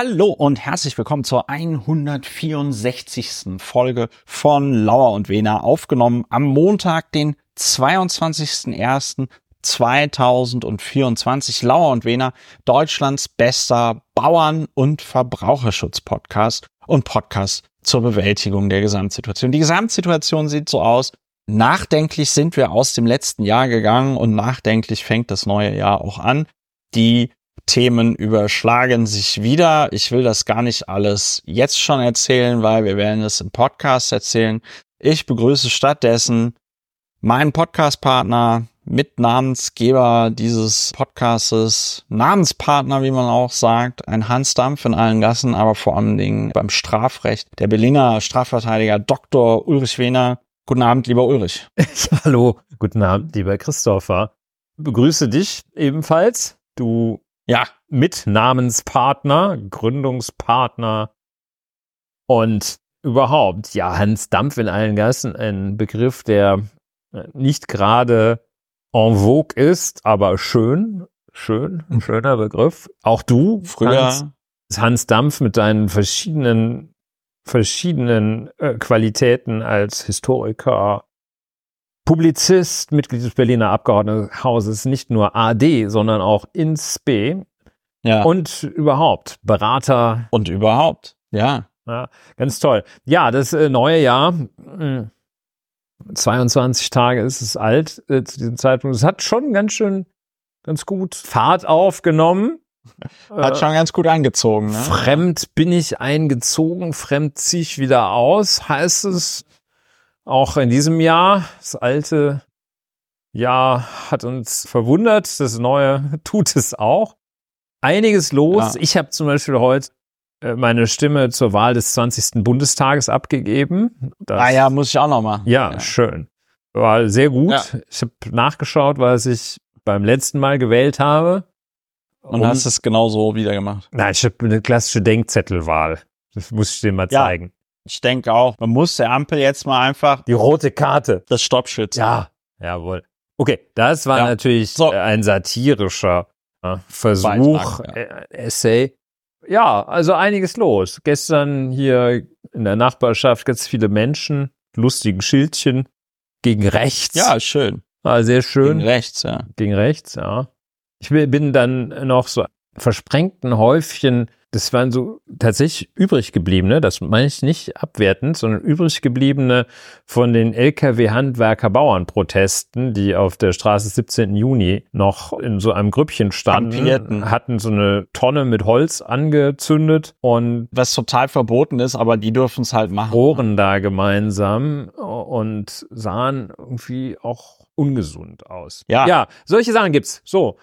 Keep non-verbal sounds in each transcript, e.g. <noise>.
Hallo und herzlich willkommen zur 164. Folge von Lauer und Wena, aufgenommen am Montag, den 22.01.2024. Lauer und Wena, Deutschlands bester Bauern- und Verbraucherschutz-Podcast und Podcast zur Bewältigung der Gesamtsituation. Die Gesamtsituation sieht so aus. Nachdenklich sind wir aus dem letzten Jahr gegangen und nachdenklich fängt das neue Jahr auch an. Die Themen überschlagen sich wieder. Ich will das gar nicht alles jetzt schon erzählen, weil wir werden es im Podcast erzählen. Ich begrüße stattdessen meinen Podcastpartner, Mitnamensgeber dieses Podcastes, Namenspartner, wie man auch sagt, ein Hans Dampf in allen Gassen, aber vor allen Dingen beim Strafrecht, der Berliner Strafverteidiger Dr. Ulrich Wehner. Guten Abend, lieber Ulrich. <laughs> Hallo, guten Abend, lieber Christopher. Begrüße dich ebenfalls. Du ja, Mitnamenspartner, Gründungspartner und überhaupt, ja, Hans Dampf in allen Gassen, ein Begriff, der äh, nicht gerade en vogue ist, aber schön, schön, ein schöner Begriff. Auch du, früher Hans, Hans Dampf mit deinen verschiedenen, verschiedenen äh, Qualitäten als Historiker, Publizist, Mitglied des Berliner Abgeordnetenhauses, nicht nur AD, sondern auch ins B. Ja. Und überhaupt, Berater. Und überhaupt, ja. Ja, ganz toll. Ja, das äh, neue Jahr, 22 hm, Tage ist es alt äh, zu diesem Zeitpunkt. Es hat schon ganz schön, ganz gut Fahrt aufgenommen. <laughs> Hat äh, schon ganz gut angezogen. Ne? Fremd bin ich eingezogen, fremd ziehe ich wieder aus, heißt es auch in diesem Jahr, das alte Jahr hat uns verwundert, das neue <laughs> tut es auch. Einiges los. Ja. Ich habe zum Beispiel heute äh, meine Stimme zur Wahl des 20. Bundestages abgegeben. Das, ah ja, muss ich auch noch mal. Ja, ja. schön. War sehr gut. Ja. Ich habe nachgeschaut, was ich beim letzten Mal gewählt habe. Und um, hast es genauso wieder gemacht? Nein, ich habe eine klassische Denkzettelwahl. Das muss ich dir mal zeigen. Ich denke auch, man muss der Ampel jetzt mal einfach die rote Karte, das Stoppschild. Ja, jawohl. Okay, das war ja. natürlich so. ein satirischer Versuch, Beitrag, ja. äh, Essay. Ja, also einiges los. Gestern hier in der Nachbarschaft ganz viele Menschen, lustigen Schildchen gegen rechts. Ja, schön. War sehr schön. Gegen rechts, ja. Gegen rechts, ja. Ich bin dann noch so versprengten Häufchen das waren so tatsächlich übrig gebliebene, das meine ich nicht abwertend, sondern übrig gebliebene von den Lkw-Handwerker-Bauern-Protesten, die auf der Straße 17. Juni noch in so einem Grüppchen standen, Kampierten. hatten so eine Tonne mit Holz angezündet und was total verboten ist, aber die dürfen es halt machen. Rohren da gemeinsam und sahen irgendwie auch ungesund aus. Ja. Ja, solche Sachen gibt's. So,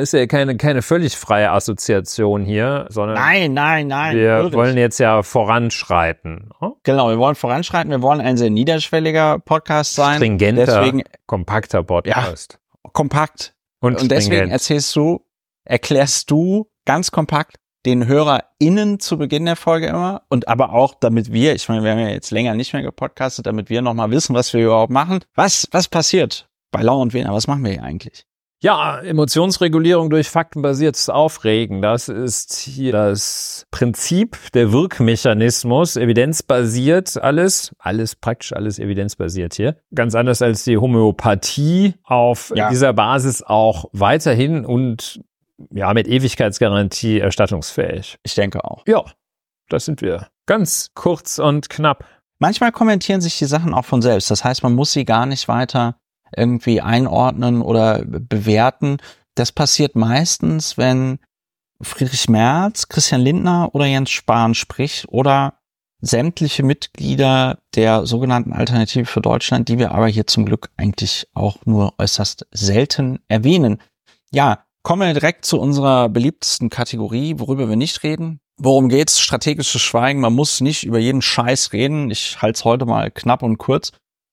ist ja keine, keine völlig freie Assoziation hier, sondern. Nein, nein, nein. Wir wirklich. wollen jetzt ja voranschreiten. Hm? Genau, wir wollen voranschreiten. Wir wollen ein sehr niederschwelliger Podcast sein. Stringenter, deswegen, kompakter Podcast. Ja, kompakt. Und, Und deswegen erzählst du, erklärst du ganz kompakt den HörerInnen zu Beginn der Folge immer und aber auch, damit wir, ich meine, wir haben ja jetzt länger nicht mehr gepodcastet, damit wir nochmal wissen, was wir überhaupt machen. Was, was passiert bei Lau und Wiener, was machen wir hier eigentlich? Ja, Emotionsregulierung durch faktenbasiertes Aufregen, das ist hier das Prinzip, der Wirkmechanismus, evidenzbasiert alles, alles praktisch alles evidenzbasiert hier. Ganz anders als die Homöopathie auf ja. dieser Basis auch weiterhin und ja, mit Ewigkeitsgarantie erstattungsfähig. Ich denke auch. Ja, das sind wir. Ganz kurz und knapp. Manchmal kommentieren sich die Sachen auch von selbst. Das heißt, man muss sie gar nicht weiter irgendwie einordnen oder bewerten. Das passiert meistens, wenn Friedrich Merz, Christian Lindner oder Jens Spahn spricht oder sämtliche Mitglieder der sogenannten Alternative für Deutschland, die wir aber hier zum Glück eigentlich auch nur äußerst selten erwähnen. Ja, kommen wir direkt zu unserer beliebtesten Kategorie, worüber wir nicht reden. Worum geht's? Strategisches Schweigen. Man muss nicht über jeden Scheiß reden. Ich halte es heute mal knapp und kurz.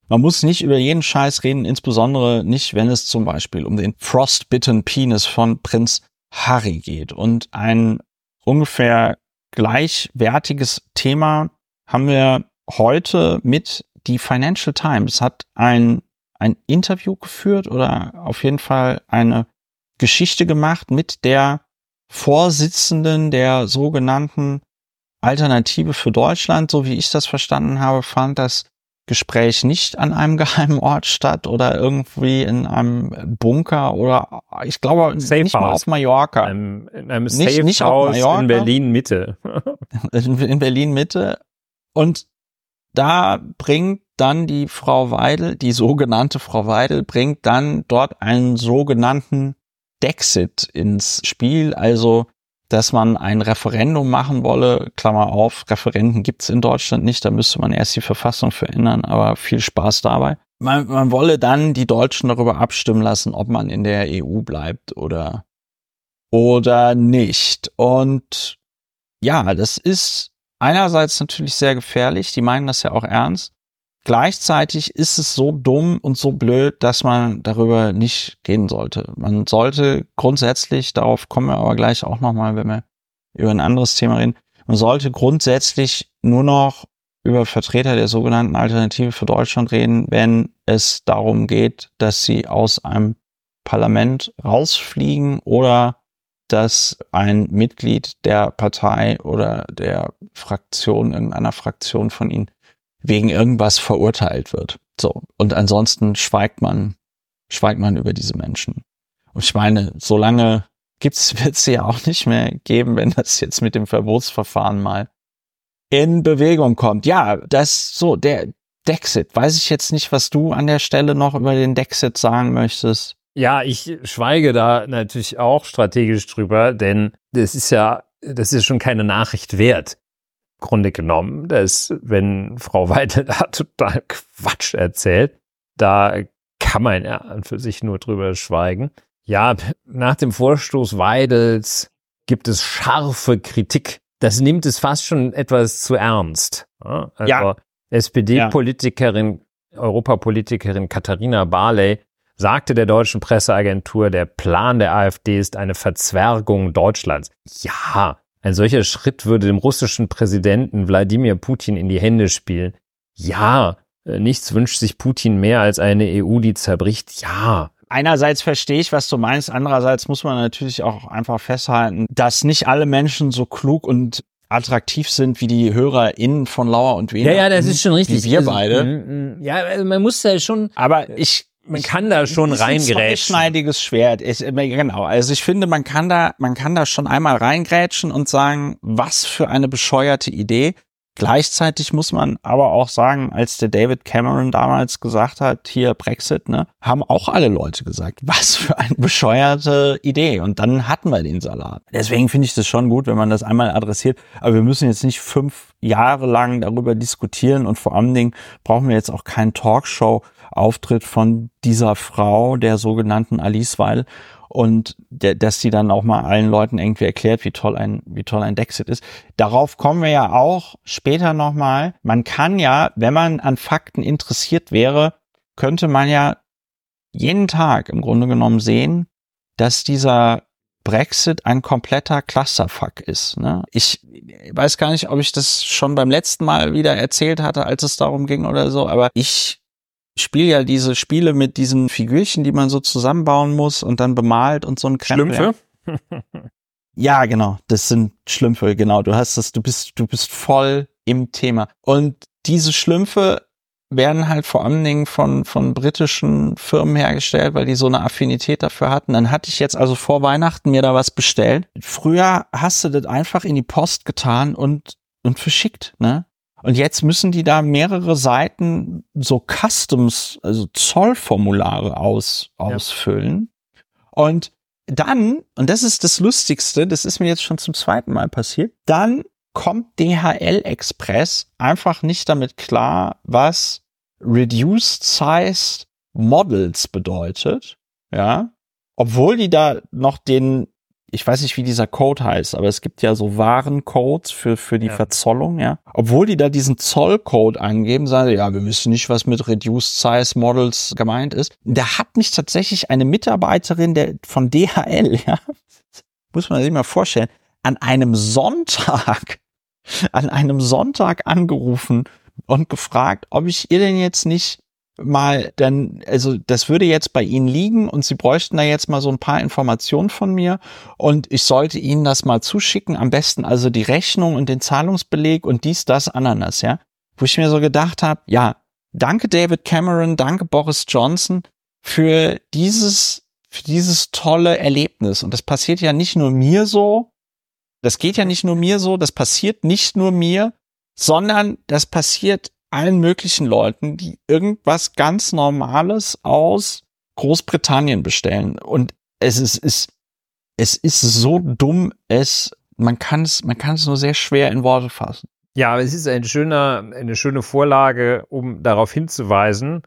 Man muss nicht über jeden Scheiß reden, insbesondere nicht, wenn es zum Beispiel um den Frostbitten Penis von Prinz Harry geht. Und ein ungefähr gleichwertiges Thema haben wir heute mit die Financial Times hat ein, ein Interview geführt oder auf jeden Fall eine Geschichte gemacht mit der Vorsitzenden der sogenannten Alternative für Deutschland, so wie ich das verstanden habe, fand das Gespräch nicht an einem <laughs> geheimen Ort statt oder irgendwie in einem Bunker oder ich glaube Safe nicht House. mal auf Mallorca. In einem, Safe nicht, nicht House Mallorca, in Berlin Mitte. <laughs> in, in Berlin Mitte. Und da bringt dann die Frau Weidel, die sogenannte Frau Weidel, bringt dann dort einen sogenannten Dexit ins Spiel, also dass man ein Referendum machen wolle, Klammer auf, Referenden gibt's in Deutschland nicht, da müsste man erst die Verfassung verändern, aber viel Spaß dabei. Man, man wolle dann die Deutschen darüber abstimmen lassen, ob man in der EU bleibt oder, oder nicht. Und ja, das ist einerseits natürlich sehr gefährlich, die meinen das ja auch ernst. Gleichzeitig ist es so dumm und so blöd, dass man darüber nicht gehen sollte. Man sollte grundsätzlich, darauf kommen wir aber gleich auch nochmal, wenn wir über ein anderes Thema reden, man sollte grundsätzlich nur noch über Vertreter der sogenannten Alternative für Deutschland reden, wenn es darum geht, dass sie aus einem Parlament rausfliegen oder dass ein Mitglied der Partei oder der Fraktion, irgendeiner Fraktion von ihnen wegen irgendwas verurteilt wird. So. Und ansonsten schweigt man, schweigt man über diese Menschen. Und ich meine, solange gibt's, <laughs> wird sie ja auch nicht mehr geben, wenn das jetzt mit dem Verbotsverfahren mal in Bewegung kommt. Ja, das so, der Dexit. Weiß ich jetzt nicht, was du an der Stelle noch über den Dexit sagen möchtest. Ja, ich schweige da natürlich auch strategisch drüber, denn das ist ja, das ist schon keine Nachricht wert. Grunde genommen, dass wenn Frau Weidel da <laughs> total Quatsch erzählt, da kann man ja an für sich nur drüber schweigen. Ja, nach dem Vorstoß Weidels gibt es scharfe Kritik. Das nimmt es fast schon etwas zu ernst. Also ja. SPD-Politikerin, ja. Europapolitikerin Katharina Barley sagte der deutschen Presseagentur, der Plan der AfD ist eine Verzwergung Deutschlands. Ja, ein solcher Schritt würde dem russischen Präsidenten Wladimir Putin in die Hände spielen. Ja, äh, nichts wünscht sich Putin mehr als eine EU, die zerbricht. Ja. Einerseits verstehe ich, was du meinst. Andererseits muss man natürlich auch einfach festhalten, dass nicht alle Menschen so klug und attraktiv sind wie die HörerInnen von Lauer und Wiener. Ja, ja, das ist schon richtig. Wie wir also, beide. Mm, mm, ja, also man muss ja schon. Aber ich man kann da schon reingrätschen. Ein schneidiges Schwert. Ich, genau. Also ich finde, man kann da, man kann da schon einmal reingrätschen und sagen, was für eine bescheuerte Idee. Gleichzeitig muss man aber auch sagen, als der David Cameron damals gesagt hat, hier Brexit, ne, haben auch alle Leute gesagt, was für eine bescheuerte Idee. Und dann hatten wir den Salat. Deswegen finde ich das schon gut, wenn man das einmal adressiert. Aber wir müssen jetzt nicht fünf Jahre lang darüber diskutieren und vor allen Dingen brauchen wir jetzt auch keinen Talkshow Auftritt von dieser Frau, der sogenannten Alice Weil, und der, dass sie dann auch mal allen Leuten irgendwie erklärt, wie toll ein, wie toll ein Dexit ist. Darauf kommen wir ja auch später nochmal. Man kann ja, wenn man an Fakten interessiert wäre, könnte man ja jeden Tag im Grunde genommen sehen, dass dieser Brexit ein kompletter Clusterfuck ist. Ne? Ich weiß gar nicht, ob ich das schon beim letzten Mal wieder erzählt hatte, als es darum ging oder so, aber ich spiele ja diese Spiele mit diesen Figürchen, die man so zusammenbauen muss und dann bemalt und so ein Krempel. Schlümpfe? <laughs> ja, genau. Das sind Schlümpfe, genau. Du hast das, du bist, du bist voll im Thema. Und diese Schlümpfe werden halt vor allen Dingen von, von britischen Firmen hergestellt, weil die so eine Affinität dafür hatten. Dann hatte ich jetzt also vor Weihnachten mir da was bestellt. Früher hast du das einfach in die Post getan und, und verschickt, ne? Und jetzt müssen die da mehrere Seiten so Customs, also Zollformulare aus, ausfüllen. Ja. Und dann, und das ist das Lustigste, das ist mir jetzt schon zum zweiten Mal passiert, dann kommt DHL Express einfach nicht damit klar, was Reduced Size Models bedeutet. Ja. Obwohl die da noch den ich weiß nicht, wie dieser Code heißt, aber es gibt ja so Warencodes für, für die ja. Verzollung, ja. Obwohl die da diesen Zollcode angeben, sagen, ja, wir wissen nicht, was mit Reduced Size Models gemeint ist. Da hat mich tatsächlich eine Mitarbeiterin der, von DHL, <laughs> ja, muss man sich mal vorstellen, an einem Sonntag, an einem Sonntag angerufen und gefragt, ob ich ihr denn jetzt nicht mal dann, also das würde jetzt bei Ihnen liegen und Sie bräuchten da jetzt mal so ein paar Informationen von mir und ich sollte Ihnen das mal zuschicken, am besten also die Rechnung und den Zahlungsbeleg und dies, das, Ananas, ja. Wo ich mir so gedacht habe, ja, danke David Cameron, danke Boris Johnson für dieses, für dieses tolle Erlebnis. Und das passiert ja nicht nur mir so, das geht ja nicht nur mir so, das passiert nicht nur mir, sondern das passiert allen möglichen Leuten, die irgendwas ganz Normales aus Großbritannien bestellen. Und es ist, ist es ist so dumm, es, man kann es, man kann es nur sehr schwer in Worte fassen. Ja, aber es ist ein schöner, eine schöne Vorlage, um darauf hinzuweisen.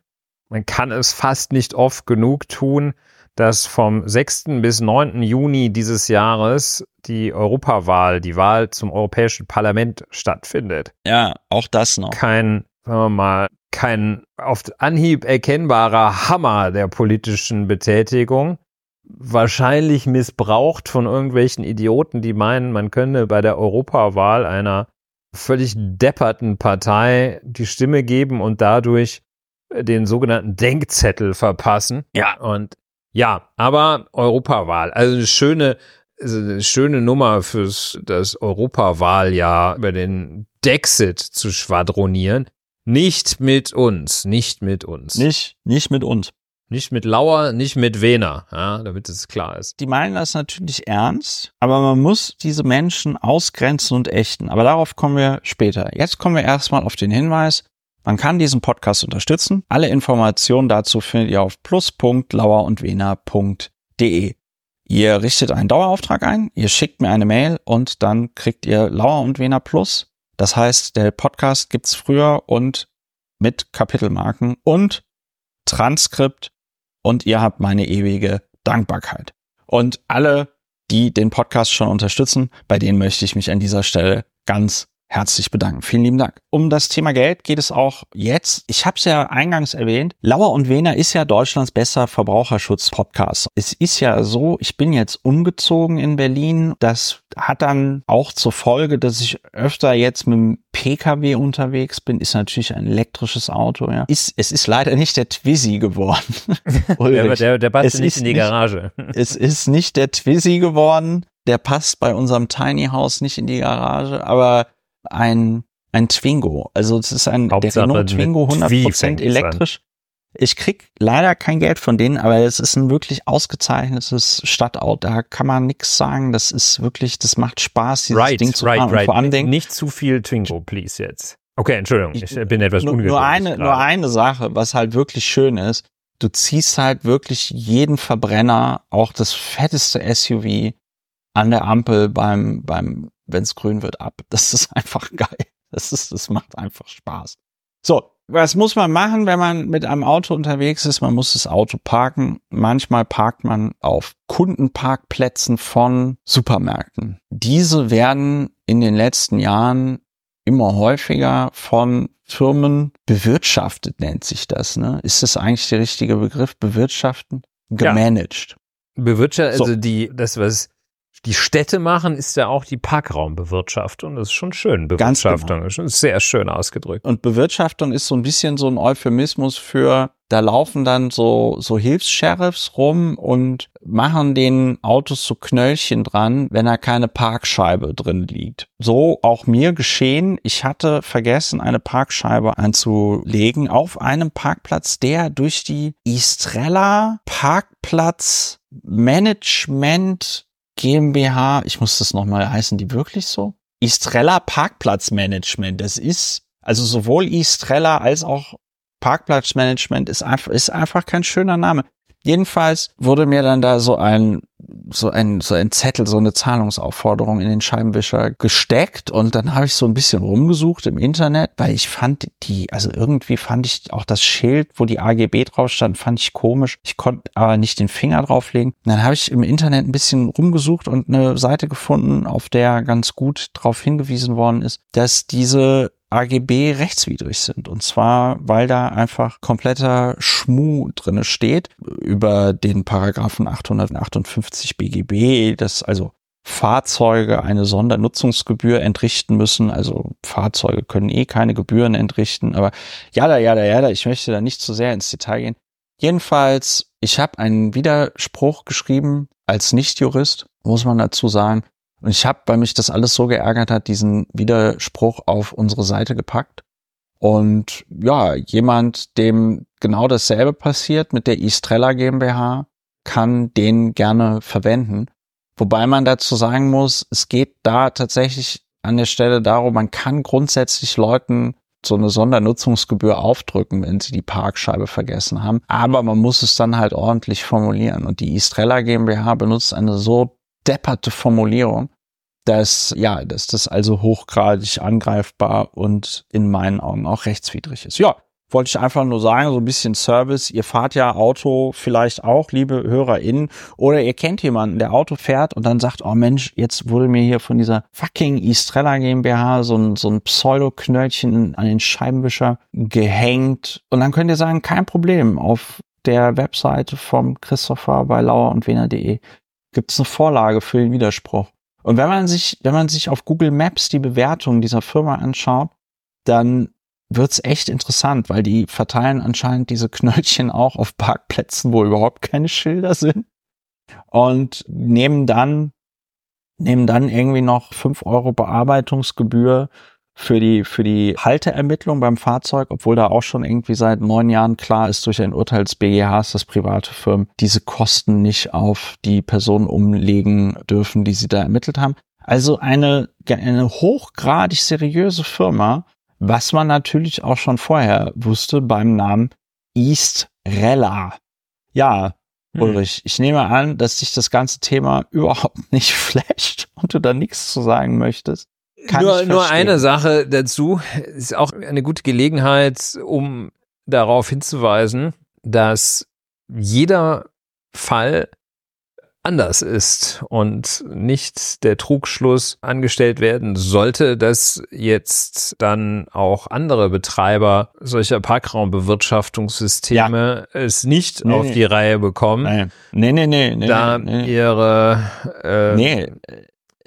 Man kann es fast nicht oft genug tun, dass vom 6. bis 9. Juni dieses Jahres die Europawahl, die Wahl zum Europäischen Parlament stattfindet. Ja, auch das noch. Kein, sagen wir mal, kein auf Anhieb erkennbarer Hammer der politischen Betätigung. Wahrscheinlich missbraucht von irgendwelchen Idioten, die meinen, man könne bei der Europawahl einer völlig depperten Partei die Stimme geben und dadurch den sogenannten Denkzettel verpassen. Ja. Und ja, aber Europawahl, also eine schöne, also eine schöne Nummer fürs das Europawahljahr über den Dexit zu schwadronieren. Nicht mit uns, nicht mit uns. Nicht, nicht mit uns. Nicht mit Lauer, nicht mit Wehner, ja, damit es klar ist. Die meinen das natürlich ernst, aber man muss diese Menschen ausgrenzen und ächten. Aber darauf kommen wir später. Jetzt kommen wir erstmal auf den Hinweis, man kann diesen Podcast unterstützen. Alle Informationen dazu findet ihr auf plus.lauerundwener.de. Ihr richtet einen Dauerauftrag ein, ihr schickt mir eine Mail und dann kriegt ihr Lauer und Wener Plus. Das heißt, der Podcast gibt's früher und mit Kapitelmarken und Transkript und ihr habt meine ewige Dankbarkeit. Und alle, die den Podcast schon unterstützen, bei denen möchte ich mich an dieser Stelle ganz herzlich bedanken. Vielen lieben Dank. Um das Thema Geld geht es auch jetzt. Ich habe es ja eingangs erwähnt. Lauer und Wehner ist ja Deutschlands bester Verbraucherschutz-Podcast. Es ist ja so, ich bin jetzt umgezogen in Berlin. Das hat dann auch zur Folge, dass ich öfter jetzt mit dem PKW unterwegs bin. Ist natürlich ein elektrisches Auto. Ja. Ist, es ist leider nicht der Twizy geworden. <laughs> der, der, der passt nicht in die Garage. Nicht, es ist nicht der Twizy geworden. Der passt bei unserem Tiny House nicht in die Garage, aber ein, ein Twingo. Also es ist ein Hauptsache der Renault Twingo 100% elektrisch. Ich krieg leider kein Geld von denen, aber es ist ein wirklich ausgezeichnetes Stadtauto. Da kann man nichts sagen. Das ist wirklich, das macht Spaß, dieses right, Ding zu right, fahren. Right. Vor allem nicht zu viel Twingo, please jetzt. Okay, Entschuldigung, ich, ich bin etwas ungeduldig. Nur eine, nur eine Sache, was halt wirklich schön ist. Du ziehst halt wirklich jeden Verbrenner, auch das fetteste SUV, an der Ampel beim, beim wenn es grün wird, ab. <laughs> Das ist einfach geil. Das ist, das macht einfach Spaß. So, was muss man machen, wenn man mit einem Auto unterwegs ist? Man muss das Auto parken. Manchmal parkt man auf Kundenparkplätzen von Supermärkten. Diese werden in den letzten Jahren immer häufiger von Firmen bewirtschaftet, nennt sich das. Ne? Ist das eigentlich der richtige Begriff? Bewirtschaften? Gemanagt. Ja. Bewirtschaftet, also so. die, das was die Städte machen, ist ja auch die Parkraumbewirtschaftung. Das ist schon schön. Bewirtschaftung genau. ist schon sehr schön ausgedrückt. Und Bewirtschaftung ist so ein bisschen so ein Euphemismus für, da laufen dann so, so Hilfs-Sheriffs rum und machen den Autos so Knöllchen dran, wenn da keine Parkscheibe drin liegt. So auch mir geschehen. Ich hatte vergessen, eine Parkscheibe anzulegen auf einem Parkplatz, der durch die Istrella Parkplatz Management GmbH, ich muss das nochmal heißen, die wirklich so? Istrella Parkplatzmanagement. Das ist, also sowohl Istrella als auch Parkplatzmanagement ist einfach, ist einfach kein schöner Name. Jedenfalls wurde mir dann da so ein, so ein, so ein Zettel, so eine Zahlungsaufforderung in den Scheibenwischer gesteckt und dann habe ich so ein bisschen rumgesucht im Internet, weil ich fand die, also irgendwie fand ich auch das Schild, wo die AGB drauf stand, fand ich komisch. Ich konnte aber nicht den Finger drauflegen. Dann habe ich im Internet ein bisschen rumgesucht und eine Seite gefunden, auf der ganz gut darauf hingewiesen worden ist, dass diese AGB rechtswidrig sind. Und zwar, weil da einfach kompletter Schmu drinne steht über den Paragraphen 858 BGB, das also Fahrzeuge eine Sondernutzungsgebühr entrichten müssen. Also Fahrzeuge können eh keine Gebühren entrichten, aber ja, da, ja, da, ja, da, ich möchte da nicht zu sehr ins Detail gehen. Jedenfalls, ich habe einen Widerspruch geschrieben als Nichtjurist, muss man dazu sagen. Und ich habe, weil mich das alles so geärgert hat, diesen Widerspruch auf unsere Seite gepackt. Und ja, jemand, dem genau dasselbe passiert mit der Istrella GmbH, kann den gerne verwenden. Wobei man dazu sagen muss, es geht da tatsächlich an der Stelle darum, man kann grundsätzlich Leuten so eine Sondernutzungsgebühr aufdrücken, wenn sie die Parkscheibe vergessen haben. Aber man muss es dann halt ordentlich formulieren. Und die Istrella GmbH benutzt eine so depperte Formulierung, dass, ja, dass das also hochgradig angreifbar und in meinen Augen auch rechtswidrig ist. Ja, wollte ich einfach nur sagen, so ein bisschen Service. Ihr fahrt ja Auto vielleicht auch, liebe HörerInnen, oder ihr kennt jemanden, der Auto fährt und dann sagt, oh Mensch, jetzt wurde mir hier von dieser fucking Estrella GmbH so ein, so ein Pseudo-Knöllchen an den Scheibenwischer gehängt. Und dann könnt ihr sagen, kein Problem, auf der Webseite vom Christopher bei lauer und wener.de gibt es eine Vorlage für den Widerspruch. Und wenn man sich, wenn man sich auf Google Maps die Bewertung dieser Firma anschaut, dann wird's echt interessant, weil die verteilen anscheinend diese Knöllchen auch auf Parkplätzen, wo überhaupt keine Schilder sind und nehmen dann nehmen dann irgendwie noch fünf Euro Bearbeitungsgebühr für die, für die Halteermittlung beim Fahrzeug, obwohl da auch schon irgendwie seit neun Jahren klar ist durch ein Urteil des BGHs, dass private Firmen diese Kosten nicht auf die Personen umlegen dürfen, die sie da ermittelt haben. Also eine, eine hochgradig seriöse Firma, was man natürlich auch schon vorher wusste beim Namen East Rella. Ja, hm. Ulrich, ich nehme an, dass dich das ganze Thema <laughs> überhaupt nicht flasht und du da nichts zu sagen möchtest. Kann nur, nur eine Sache dazu ist auch eine gute Gelegenheit, um darauf hinzuweisen, dass jeder Fall anders ist und nicht der Trugschluss angestellt werden sollte, dass jetzt dann auch andere Betreiber solcher Parkraumbewirtschaftungssysteme ja. es nicht nee, auf nee. die Reihe bekommen. Nee, nee, nee, nee da nee, ihre äh, nee.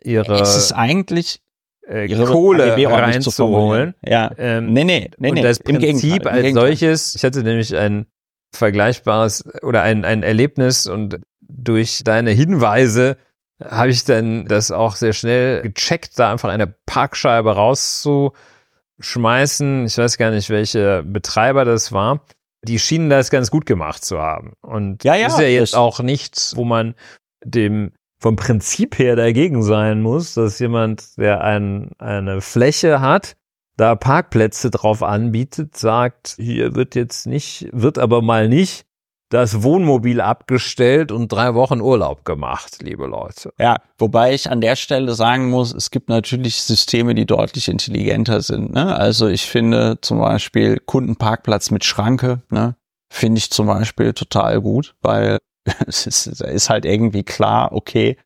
ihre es ist eigentlich äh, Kohle reinzuholen. Ja. Ähm, nee, nee, nee, und das Prinzip als solches, ich hatte nämlich ein vergleichbares oder ein, ein Erlebnis und durch deine Hinweise habe ich dann das auch sehr schnell gecheckt, da einfach eine Parkscheibe rauszuschmeißen. Ich weiß gar nicht, welche Betreiber das war. Die schienen das ganz gut gemacht zu haben. Und ja, ja, ist ja jetzt auch nichts, wo man dem vom Prinzip her dagegen sein muss, dass jemand, der ein, eine Fläche hat, da Parkplätze drauf anbietet, sagt, hier wird jetzt nicht, wird aber mal nicht das Wohnmobil abgestellt und drei Wochen Urlaub gemacht, liebe Leute. Ja, wobei ich an der Stelle sagen muss, es gibt natürlich Systeme, die deutlich intelligenter sind. Ne? Also ich finde zum Beispiel Kundenparkplatz mit Schranke, ne? finde ich zum Beispiel total gut, weil <laughs> es ist, halt irgendwie klar, okay,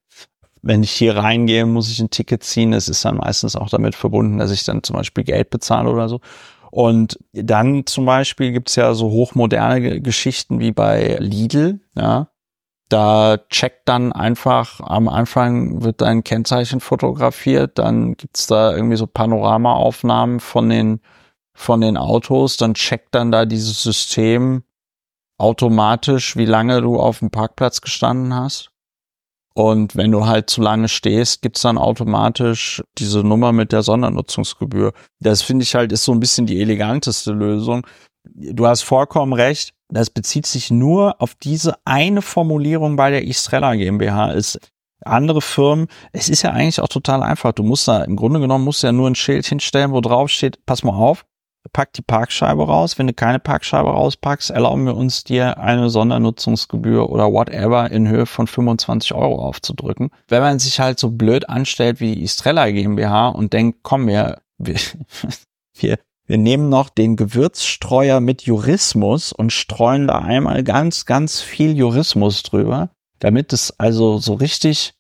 wenn ich hier reingehe, muss ich ein Ticket ziehen. Es ist dann meistens auch damit verbunden, dass ich dann zum Beispiel Geld bezahle oder so. Und dann zum Beispiel gibt's ja so hochmoderne Geschichten wie bei Lidl, ja. Da checkt dann einfach, am Anfang wird dein Kennzeichen fotografiert, dann gibt's da irgendwie so Panoramaaufnahmen von den, von den Autos, dann checkt dann da dieses System automatisch, wie lange du auf dem Parkplatz gestanden hast. Und wenn du halt zu lange stehst, gibt's dann automatisch diese Nummer mit der Sondernutzungsgebühr. Das finde ich halt ist so ein bisschen die eleganteste Lösung. Du hast vollkommen recht. Das bezieht sich nur auf diese eine Formulierung bei der Istrella GmbH. Ist andere Firmen, es ist ja eigentlich auch total einfach. Du musst da, im Grunde genommen musst ja nur ein Schild hinstellen, wo drauf steht, pass mal auf, pack die Parkscheibe raus. Wenn du keine Parkscheibe rauspackst, erlauben wir uns dir eine Sondernutzungsgebühr oder whatever in Höhe von 25 Euro aufzudrücken. Wenn man sich halt so blöd anstellt wie die Istrella GmbH und denkt, komm, wir, wir, <laughs> wir, wir nehmen noch den Gewürzstreuer mit Jurismus und streuen da einmal ganz, ganz viel Jurismus drüber, damit es also so richtig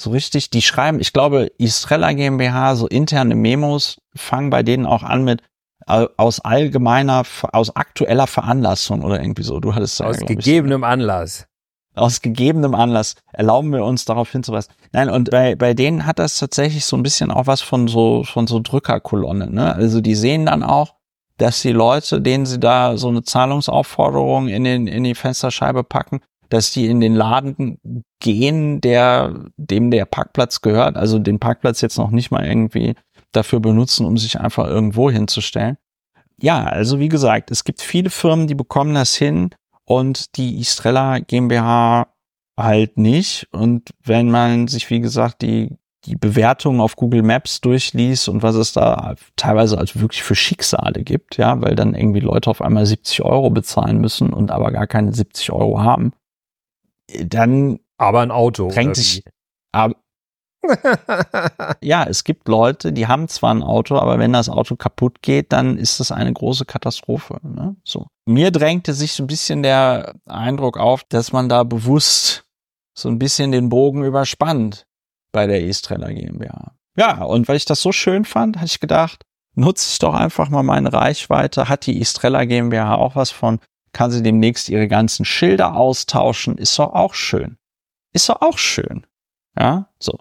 so richtig, die schreiben, ich glaube, Istrella GmbH, so interne Memos fangen bei denen auch an mit, aus allgemeiner, aus aktueller Veranlassung oder irgendwie so. Du hattest aus ja, gegebenem Anlass. aus gegebenem Anlass erlauben wir uns darauf hinzuweisen. Nein, und bei, bei denen hat das tatsächlich so ein bisschen auch was von so, von so Drückerkolonne, ne? Also die sehen dann auch, dass die Leute, denen sie da so eine Zahlungsaufforderung in den, in die Fensterscheibe packen, dass die in den Laden gehen, der, dem der Parkplatz gehört, also den Parkplatz jetzt noch nicht mal irgendwie dafür benutzen, um sich einfach irgendwo hinzustellen. Ja, also wie gesagt, es gibt viele Firmen, die bekommen das hin und die Istrella GmbH halt nicht. Und wenn man sich, wie gesagt, die, die Bewertungen auf Google Maps durchliest und was es da teilweise als wirklich für Schicksale gibt, ja, weil dann irgendwie Leute auf einmal 70 Euro bezahlen müssen und aber gar keine 70 Euro haben, dann aber ein Auto drängt sich aber, <laughs> ja, es gibt Leute, die haben zwar ein Auto, aber wenn das Auto kaputt geht, dann ist das eine große Katastrophe. Ne? So. Mir drängte sich so ein bisschen der Eindruck auf, dass man da bewusst so ein bisschen den Bogen überspannt bei der Estrella GmbH. Ja, und weil ich das so schön fand, hatte ich gedacht, nutze ich doch einfach mal meine Reichweite. Hat die Estrella GmbH auch was von? Kann sie demnächst ihre ganzen Schilder austauschen? Ist doch auch schön. Ist doch auch schön. Ja, so.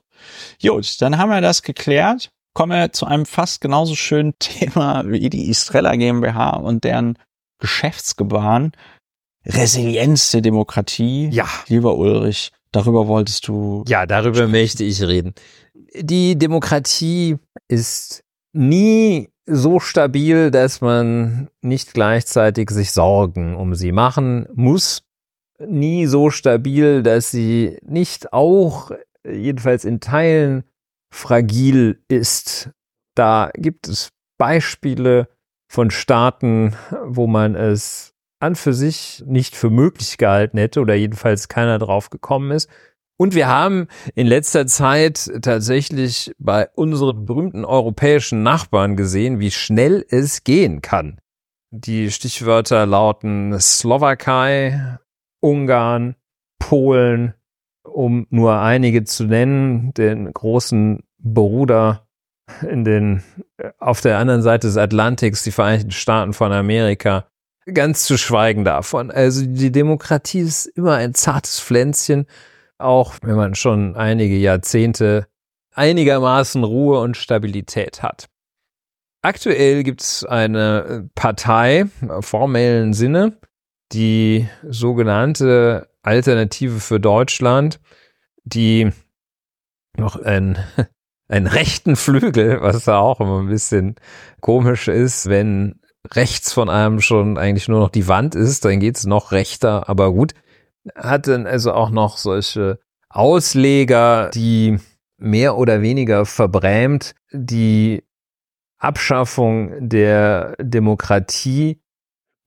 Gut, dann haben wir das geklärt. Kommen wir zu einem fast genauso schönen <laughs> Thema wie die Istrella GmbH und deren Geschäftsgebaren. Resilienz der Demokratie. Ja. Lieber Ulrich, darüber wolltest du. Ja, darüber sprechen. möchte ich reden. Die Demokratie ist nie so stabil, dass man nicht gleichzeitig sich Sorgen um sie machen muss. Nie so stabil, dass sie nicht auch jedenfalls in Teilen fragil ist. Da gibt es Beispiele von Staaten, wo man es an für sich nicht für möglich gehalten hätte oder jedenfalls keiner drauf gekommen ist. Und wir haben in letzter Zeit tatsächlich bei unseren berühmten europäischen Nachbarn gesehen, wie schnell es gehen kann. Die Stichwörter lauten Slowakei, Ungarn, Polen, um nur einige zu nennen, den großen Bruder in den, auf der anderen Seite des Atlantiks, die Vereinigten Staaten von Amerika, ganz zu schweigen davon. Also die Demokratie ist immer ein zartes Pflänzchen, auch wenn man schon einige Jahrzehnte einigermaßen Ruhe und Stabilität hat. Aktuell gibt es eine Partei, formellen Sinne, die sogenannte Alternative für Deutschland, die noch ein, <laughs> einen rechten Flügel, was da auch immer ein bisschen komisch ist, wenn rechts von einem schon eigentlich nur noch die Wand ist, dann geht's noch rechter, aber gut, hat dann also auch noch solche Ausleger, die mehr oder weniger verbrämt die Abschaffung der Demokratie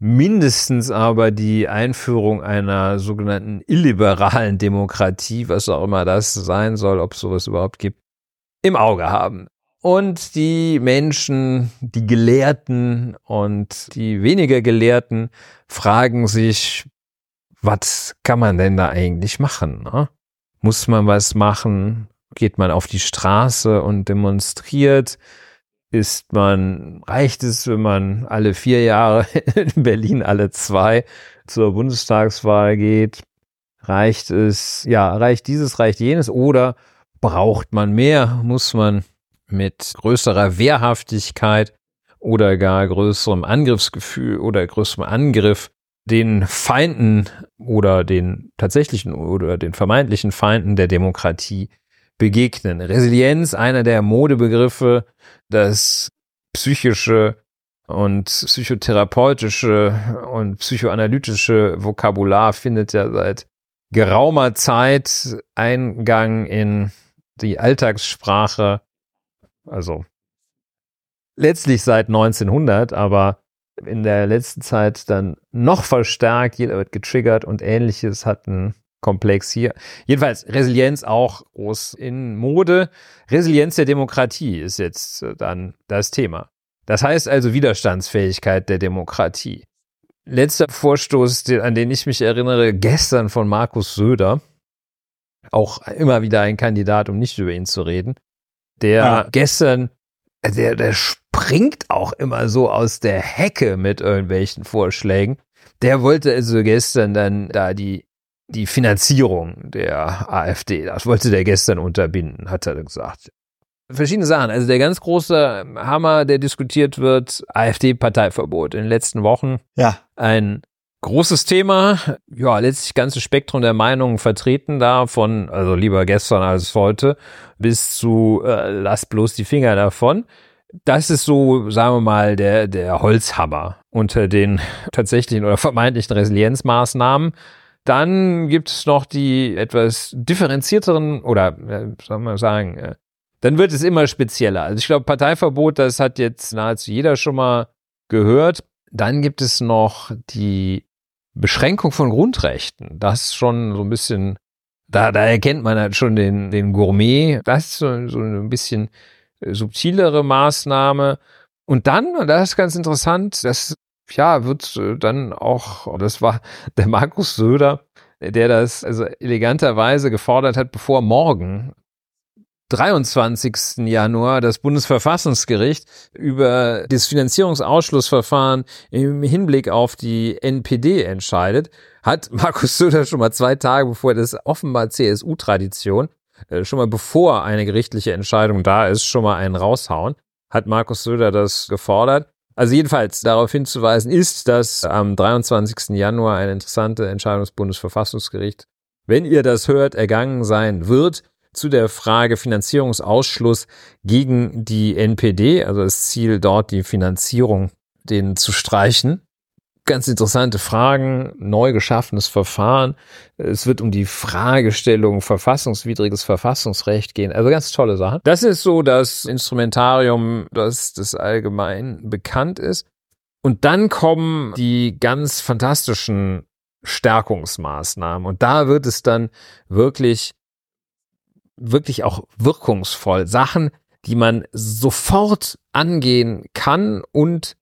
mindestens aber die Einführung einer sogenannten illiberalen Demokratie, was auch immer das sein soll, ob es sowas überhaupt gibt, im Auge haben. Und die Menschen, die Gelehrten und die weniger Gelehrten fragen sich, was kann man denn da eigentlich machen? Ne? Muss man was machen? Geht man auf die Straße und demonstriert? Ist man, reicht es, wenn man alle vier Jahre <laughs> in Berlin alle zwei zur Bundestagswahl geht? Reicht es, ja, reicht dieses, reicht jenes oder braucht man mehr? Muss man mit größerer Wehrhaftigkeit oder gar größerem Angriffsgefühl oder größerem Angriff den Feinden oder den tatsächlichen oder den vermeintlichen Feinden der Demokratie begegnen. Resilienz, einer der Modebegriffe, das psychische und psychotherapeutische und psychoanalytische Vokabular findet ja seit geraumer Zeit Eingang in die Alltagssprache, also letztlich seit 1900, aber in der letzten Zeit dann noch verstärkt, jeder wird getriggert und ähnliches hatten komplex hier. Jedenfalls Resilienz auch groß in Mode. Resilienz der Demokratie ist jetzt äh, dann das Thema. Das heißt also Widerstandsfähigkeit der Demokratie. Letzter Vorstoß, an den ich mich erinnere, gestern von Markus Söder, auch immer wieder ein Kandidat, um nicht über ihn zu reden, der ja. gestern, der, der springt auch immer so aus der Hecke mit irgendwelchen Vorschlägen. Der wollte also gestern dann da die die Finanzierung der AfD. Das wollte der gestern unterbinden, hat er gesagt. Verschiedene Sachen. Also der ganz große Hammer, der diskutiert wird, AfD-Parteiverbot in den letzten Wochen. Ja. Ein großes Thema. Ja, letztlich ganzes Spektrum der Meinungen vertreten da von, also lieber gestern als heute, bis zu äh, lass bloß die Finger davon. Das ist so, sagen wir mal, der, der Holzhammer unter den <laughs> tatsächlichen oder vermeintlichen Resilienzmaßnahmen. Dann gibt es noch die etwas differenzierteren oder, äh, soll man sagen, äh, dann wird es immer spezieller. Also ich glaube, Parteiverbot, das hat jetzt nahezu jeder schon mal gehört. Dann gibt es noch die Beschränkung von Grundrechten. Das schon so ein bisschen, da, da erkennt man halt schon den, den Gourmet. Das ist so, so ein bisschen äh, subtilere Maßnahme. Und dann, und das ist ganz interessant, das ja, wird äh, dann auch, das war <laughs> der Markus Söder, der das also eleganterweise gefordert hat, bevor morgen 23. Januar das Bundesverfassungsgericht über das Finanzierungsausschlussverfahren im Hinblick auf die NPD entscheidet, hat <laughs> Markus Söder schon mal zwei Tage bevor das offenbar CSU-Tradition, äh, schon mal bevor eine gerichtliche Entscheidung da ist, schon mal einen raushauen, hat Markus Söder das gefordert. Also jedenfalls darauf hinzuweisen ist, dass am 23. Januar eine interessante Entscheidung des Bundesverfassungsgerichts, wenn ihr das hört, ergangen sein wird zu der Frage Finanzierungsausschluss gegen die NPD, also das Ziel dort die Finanzierung denen zu streichen ganz interessante Fragen, neu geschaffenes Verfahren. Es wird um die Fragestellung verfassungswidriges Verfassungsrecht gehen. Also ganz tolle Sachen. Das ist so das Instrumentarium, das das allgemein bekannt ist. Und dann kommen die ganz fantastischen Stärkungsmaßnahmen. Und da wird es dann wirklich, wirklich auch wirkungsvoll. Sachen, die man sofort angehen kann und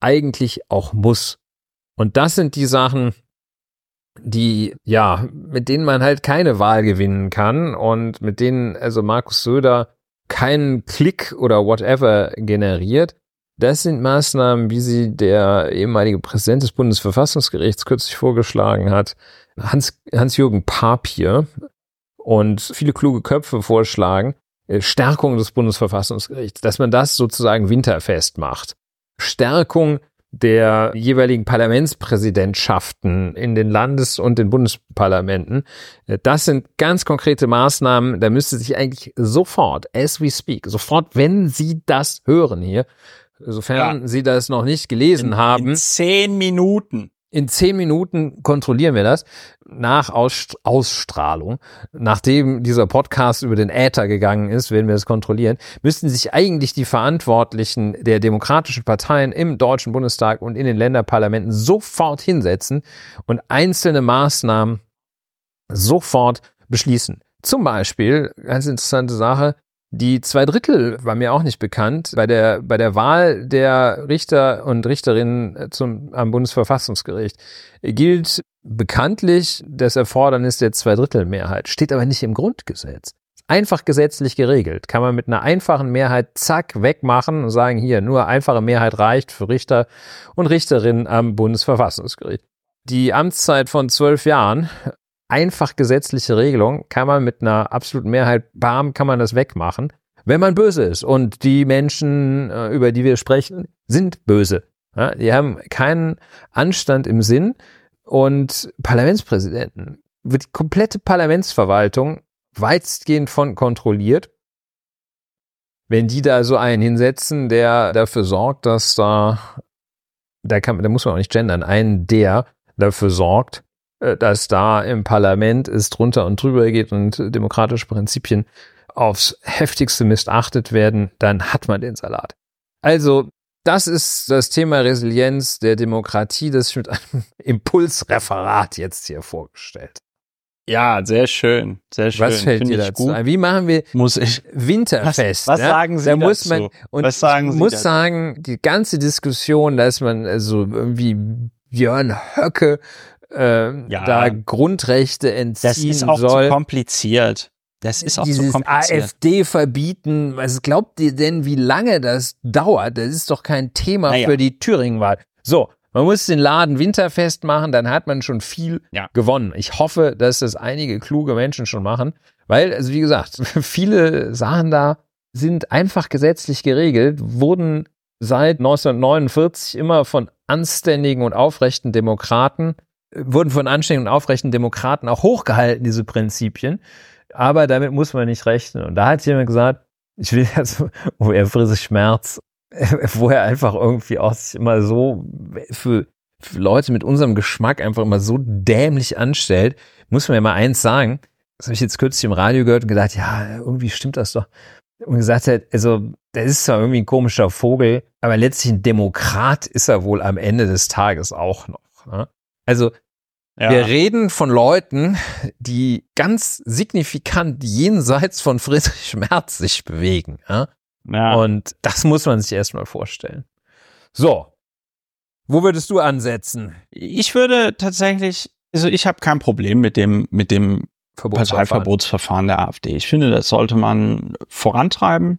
eigentlich auch muss. Und das sind die Sachen, die, ja, mit denen man halt keine Wahl gewinnen kann und mit denen also Markus Söder keinen Klick oder whatever generiert. Das sind Maßnahmen, wie sie der ehemalige Präsident des Bundesverfassungsgerichts kürzlich vorgeschlagen hat, Hans, Hans-Jürgen Papier und viele kluge Köpfe vorschlagen, äh, Stärkung des Bundesverfassungsgerichts, dass man das sozusagen winterfest macht. Stärkung der jeweiligen Parlamentspräsidentschaften in den Landes- und den Bundesparlamenten. Das sind ganz konkrete Maßnahmen. Da müsste sich eigentlich sofort, as we speak, sofort, wenn Sie das hören hier, sofern ja. Sie das noch nicht gelesen in, haben. In zehn Minuten in zehn Minuten kontrollieren wir das nach Ausstrahlung. Nachdem dieser Podcast über den Äther gegangen ist, werden wir das kontrollieren. Müssten sich eigentlich die Verantwortlichen der demokratischen Parteien im Deutschen Bundestag und in den Länderparlamenten sofort hinsetzen und einzelne Maßnahmen sofort beschließen. Zum Beispiel, ganz interessante Sache, die zwei Drittel war mir auch nicht bekannt. Bei der, bei der Wahl der Richter und Richterinnen zum, am Bundesverfassungsgericht gilt bekanntlich das Erfordernis der Zweidrittelmehrheit, steht aber nicht im Grundgesetz. Einfach gesetzlich geregelt. Kann man mit einer einfachen Mehrheit zack wegmachen und sagen, hier, nur einfache Mehrheit reicht für Richter und Richterinnen am Bundesverfassungsgericht. Die Amtszeit von zwölf Jahren einfach gesetzliche Regelung kann man mit einer absoluten Mehrheit, bam, kann man das wegmachen, wenn man böse ist. Und die Menschen, äh, über die wir sprechen, sind böse. Ja, die haben keinen Anstand im Sinn. Und Parlamentspräsidenten wird die komplette Parlamentsverwaltung weitestgehend von kontrolliert. Wenn die da so einen hinsetzen, der dafür sorgt, dass da, da kann, da muss man auch nicht gendern, einen, der dafür sorgt, dass da im Parlament es drunter und drüber geht und demokratische Prinzipien aufs heftigste missachtet werden, dann hat man den Salat. Also, das ist das Thema Resilienz der Demokratie, das ich mit einem <laughs> Impulsreferat jetzt hier vorgestellt. Ja, sehr schön, sehr schön. Was fällt Find dir dazu ein? Wie machen wir muss ich, Winterfest? Was, was ja? sagen Sie da dazu? muss man und was sagen Sie muss dazu? sagen, die ganze Diskussion, dass man also irgendwie Björn Höcke äh, ja. da Grundrechte entziehen soll. Das ist auch soll. zu kompliziert. Das ist auch Dieses zu kompliziert. AfD verbieten. Was glaubt ihr denn, wie lange das dauert? Das ist doch kein Thema naja. für die Thüringen-Wahl. So, Man muss den Laden winterfest machen, dann hat man schon viel Ja. gewonnen. Ich hoffe, dass das einige kluge Menschen schon machen, weil, also wie gesagt, <laughs> viele Sachen da sind einfach gesetzlich geregelt, wurden seit 1949 immer von anständigen und aufrechten Demokraten, wurden von anständigen und aufrechten Demokraten auch hochgehalten, diese Prinzipien. Aber damit muss man nicht rechnen. Und da hat jemand gesagt, ich will jetzt, wo <laughs> er Friedrich Schmerz, <laughs> wo er einfach irgendwie auch sich immer so für, für Leute mit unserem Geschmack einfach immer so dämlich anstellt, muss man ja mal eins sagen. Das habe ich jetzt kürzlich im Radio gehört und gedacht, ja, irgendwie stimmt das doch. Und gesagt hat, also, der ist zwar irgendwie ein komischer Vogel, aber letztlich ein Demokrat ist er wohl am Ende des Tages auch noch. Ne? Also, Ja. wir reden von Leuten, die ganz signifikant jenseits von Friedrich Merz sich bewegen. Ja? ja. Und das muss man sich erstmal vorstellen. So. Wo würdest du ansetzen? ich würde tatsächlich, also ich habe kein Problem mit dem, mit dem Verbotsverfahren. Parteiverbotsverfahren der AfD. Ich finde, das sollte man vorantreiben.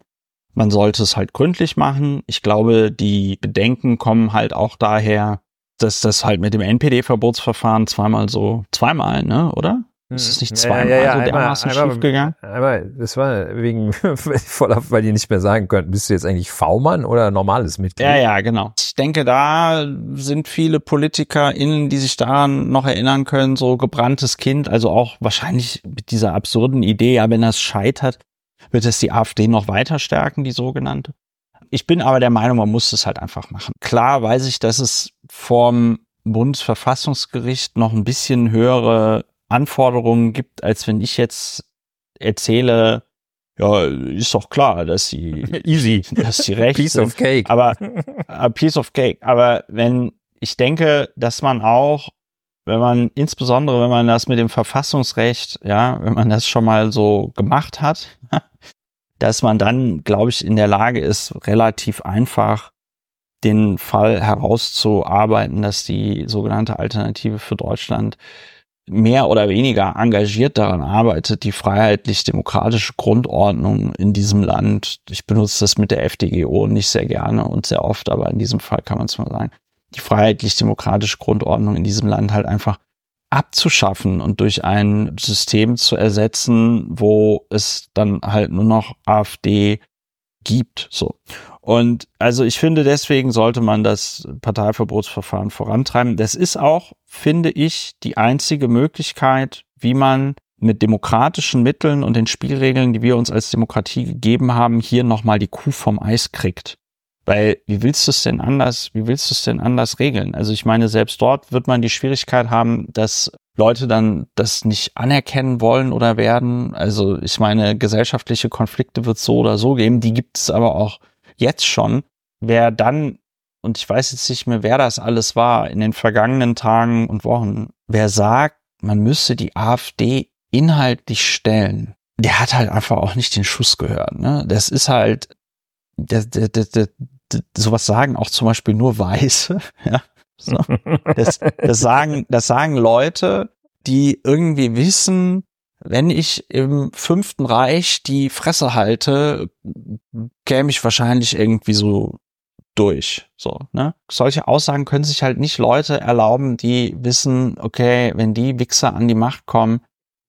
Man sollte es halt gründlich machen. Ich glaube, die Bedenken kommen halt auch daher, dass das halt mit dem NPD-Verbotsverfahren zweimal so, zweimal, ne, oder? Ist es nicht zweimal so dermaßen schief gegangen? Aber das war wegen <laughs> weil die nicht mehr sagen könnten, bist du jetzt eigentlich V-Mann oder normales Mitglied? Ja, ja, genau. Ich denke, da sind viele PolitikerInnen, die sich daran noch erinnern können, so gebranntes Kind, also auch wahrscheinlich mit dieser absurden Idee, ja, wenn das scheitert, wird es die AfD noch weiter stärken, die sogenannte. Ich bin aber der Meinung, man muss es halt einfach machen. Klar weiß ich, dass es vom Bundesverfassungsgericht noch ein bisschen höhere Anforderungen gibt, als wenn ich jetzt erzähle, ja, ist doch klar, dass sie, <laughs> Easy. dass sie recht Piece sind. of cake. Aber a <laughs> piece of cake. Aber wenn ich denke, dass man auch, wenn man insbesondere, wenn man das mit dem Verfassungsrecht, ja, wenn man das schon mal so gemacht hat, <laughs> dass man dann, glaube ich, in der Lage ist, relativ einfach den Fall herauszuarbeiten, dass die sogenannte Alternative für Deutschland mehr oder weniger engagiert daran arbeitet, die freiheitlich-demokratische Grundordnung in diesem Land, ich benutze das mit der FDGO nicht sehr gerne und sehr oft, aber in diesem Fall kann man es mal sagen, die freiheitlich-demokratische Grundordnung in diesem Land halt einfach abzuschaffen und durch ein System zu ersetzen, wo es dann halt nur noch AfD gibt, so. Und also ich finde, deswegen sollte man das Parteiverbotsverfahren vorantreiben. Das ist auch, finde ich, die einzige Möglichkeit, wie man mit demokratischen Mitteln und den Spielregeln, die wir uns als Demokratie gegeben haben, hier nochmal die Kuh vom Eis kriegt. Weil wie willst du es denn anders, wie willst du es denn anders regeln? Also ich meine, selbst dort wird man die Schwierigkeit haben, dass Leute dann das nicht anerkennen wollen oder werden. Also ich meine, gesellschaftliche Konflikte wird es so oder so geben, die gibt es aber auch jetzt schon. Wer dann, und ich weiß jetzt nicht mehr, wer das alles war in den vergangenen Tagen und Wochen, wer sagt, man müsse die AfD inhaltlich stellen, der hat halt einfach auch nicht den Schuss gehört. Ne? Das ist halt, das, das, das, sowas sagen auch zum Beispiel nur Weiße. <laughs> Ja, so. das, das sagen, das sagen Leute, die irgendwie wissen, wenn ich im fünften Reich die Fresse halte, käme ich wahrscheinlich irgendwie so durch. So, ne? Solche Aussagen können sich halt nicht Leute erlauben, die wissen, okay, wenn die Wichser an die Macht kommen,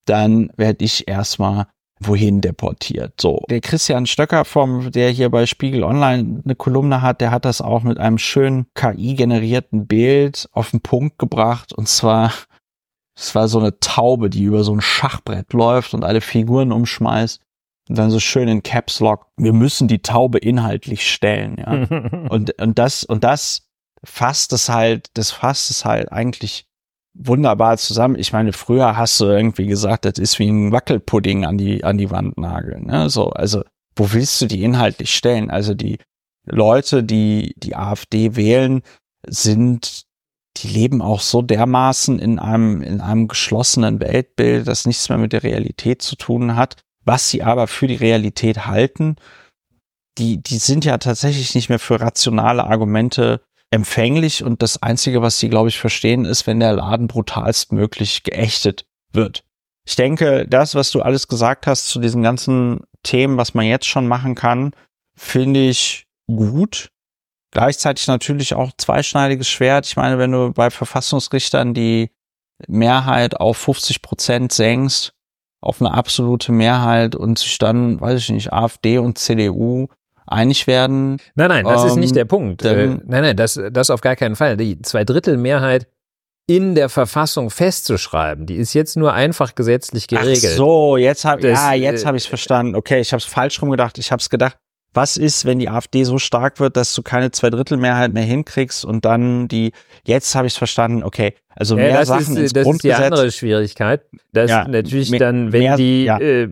dann werde ich erstmal wohin deportiert. So, der Christian Stöcker vom, der hier bei Spiegel Online eine Kolumne hat, der hat das auch mit einem schönen KI-generierten Bild auf den Punkt gebracht. Und zwar, es war so eine Taube, die über so ein Schachbrett läuft und alle Figuren umschmeißt. Und dann so schön in Caps Lock. Wir müssen die Taube inhaltlich stellen, ja. <laughs> und, und das, und das fasst es halt, das fasst es halt eigentlich wunderbar zusammen. Ich meine, früher hast du irgendwie gesagt, das ist wie ein Wackelpudding an die, an die Wand nageln, ne? So, also, wo willst du die inhaltlich stellen? Also, die Leute, die die AfD wählen, sind, die leben auch so dermaßen in einem, in einem geschlossenen Weltbild, das nichts mehr mit der Realität zu tun hat. Was sie aber für die Realität halten, die, die sind ja tatsächlich nicht mehr für rationale Argumente empfänglich und das Einzige, was sie, glaube ich, verstehen, ist, wenn der Laden brutalstmöglich geächtet wird. Ich denke, das, was du alles gesagt hast zu diesen ganzen Themen, was man jetzt schon machen kann, finde ich gut. gleichzeitig natürlich auch zweischneidiges Schwert. Ich meine, wenn du bei Verfassungsrichtern die Mehrheit auf 50 Prozent senkst, auf eine absolute Mehrheit und sich dann, weiß ich nicht, AfD und CDU einig werden. Nein, nein, das ähm, ist nicht ähm, der Punkt. Äh, nein, nein, das, das auf gar keinen Fall. Die Zweidrittelmehrheit in der Verfassung festzuschreiben, die ist jetzt nur einfach gesetzlich geregelt. Ach so, jetzt habe ja, jetzt äh, habe ich es verstanden. Okay, ich habe es falsch rumgedacht. Ich habe es gedacht, was ist, wenn die AfD so stark wird, dass du keine Zweidrittelmehrheit mehr hinkriegst und dann die, jetzt habe ich es verstanden, okay, also mehr ja, Sachen ist, ins das Grundgesetz. ist die andere Schwierigkeit, dass ja, natürlich mehr, dann, wenn mehr, die, ja. äh,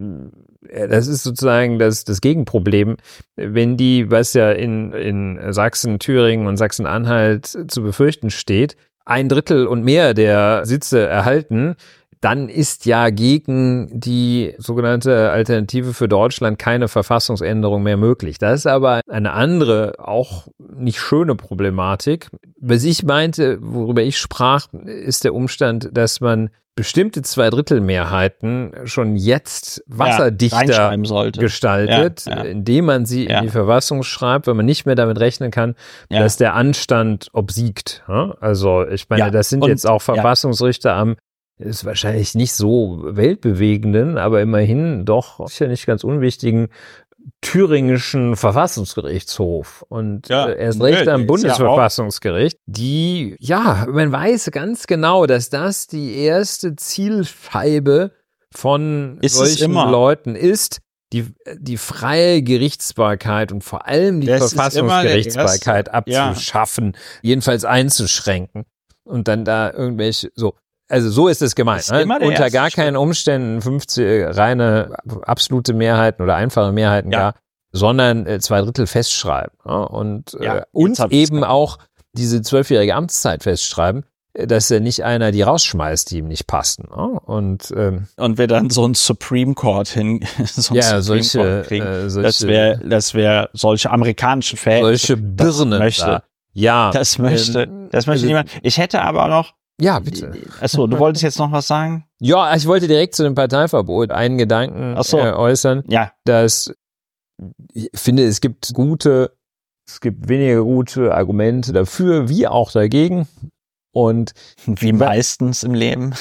das ist sozusagen das, das Gegenproblem, wenn die, was ja in, in Sachsen, Thüringen und Sachsen-Anhalt zu befürchten steht, ein Drittel und mehr der Sitze erhalten, dann ist ja gegen die sogenannte Alternative für Deutschland keine Verfassungsänderung mehr möglich. Das ist aber eine andere, auch nicht schöne Problematik. Was ich meinte, worüber ich sprach, ist der Umstand, dass man bestimmte Zweidrittelmehrheiten schon jetzt wasserdichter ja, gestaltet, ja, ja. indem man sie in die Verfassung schreibt, weil man nicht mehr damit rechnen kann, dass der Anstand obsiegt. Also ich meine, das sind Und, jetzt auch Verfassungsrichter am ist wahrscheinlich nicht so weltbewegenden, aber immerhin doch sicher nicht ganz unwichtigen thüringischen Verfassungsgerichtshof. Und ja, äh, erst recht am Bundesverfassungsgericht, ja die, ja, man weiß ganz genau, dass das die erste Zielscheibe von ist solchen Leuten ist, die, die freie Gerichtsbarkeit und vor allem die das Verfassungsgerichtsbarkeit abzuschaffen, ja. jedenfalls einzuschränken. Und dann da irgendwelche, so, also so ist es gemeint. Ne? Unter gar keinen Umständen 50 reine absolute Mehrheiten oder einfache Mehrheiten ja. gar, sondern äh, zwei Drittel festschreiben. Ja? Und, ja, äh, und eben auch diese zwölfjährige Amtszeit festschreiben, äh, dass er nicht einer die rausschmeißt, die ihm nicht passen. Ne? Und, ähm, und wir dann so ein Supreme Court hin, <laughs> so ja, Supreme solche, Court kriegen. Äh, solche, das wäre, das wäre solche amerikanischen Fälle. Solche Birnen. Möchte, da. Ja. Das möchte, ähm, das möchte also, niemand. Ich hätte aber noch, ja, bitte. Achso, du wolltest jetzt noch was sagen? Ja, ich wollte direkt zu dem Parteiverbot einen Gedanken so. äh, äußern. Ja. Dass ich finde, es gibt gute, es gibt weniger gute Argumente dafür, wie auch dagegen. Und <laughs> wie meistens im Leben.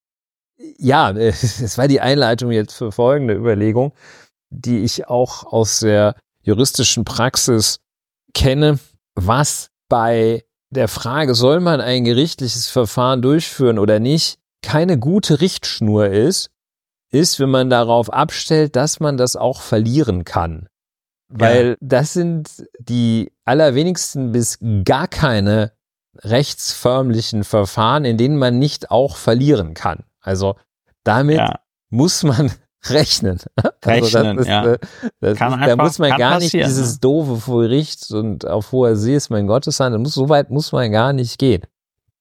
<laughs> ja, <laughs> es war die Einleitung jetzt für folgende Überlegung, die ich auch aus der juristischen Praxis kenne, was bei der Frage, soll man ein gerichtliches Verfahren durchführen oder nicht, keine gute Richtschnur ist, ist, wenn man darauf abstellt, dass man das auch verlieren kann. Weil ja. das sind die allerwenigsten bis gar keine rechtsförmlichen Verfahren, in denen man nicht auch verlieren kann. Also damit ja. muss man rechnen. <laughs> Rechnen, also ist, ja. Kann ist, einfach, da muss man gar nicht dieses ne? doofe vor Gericht und auf hoher See ist mein Gottes sein. Muss, so weit muss man gar nicht gehen.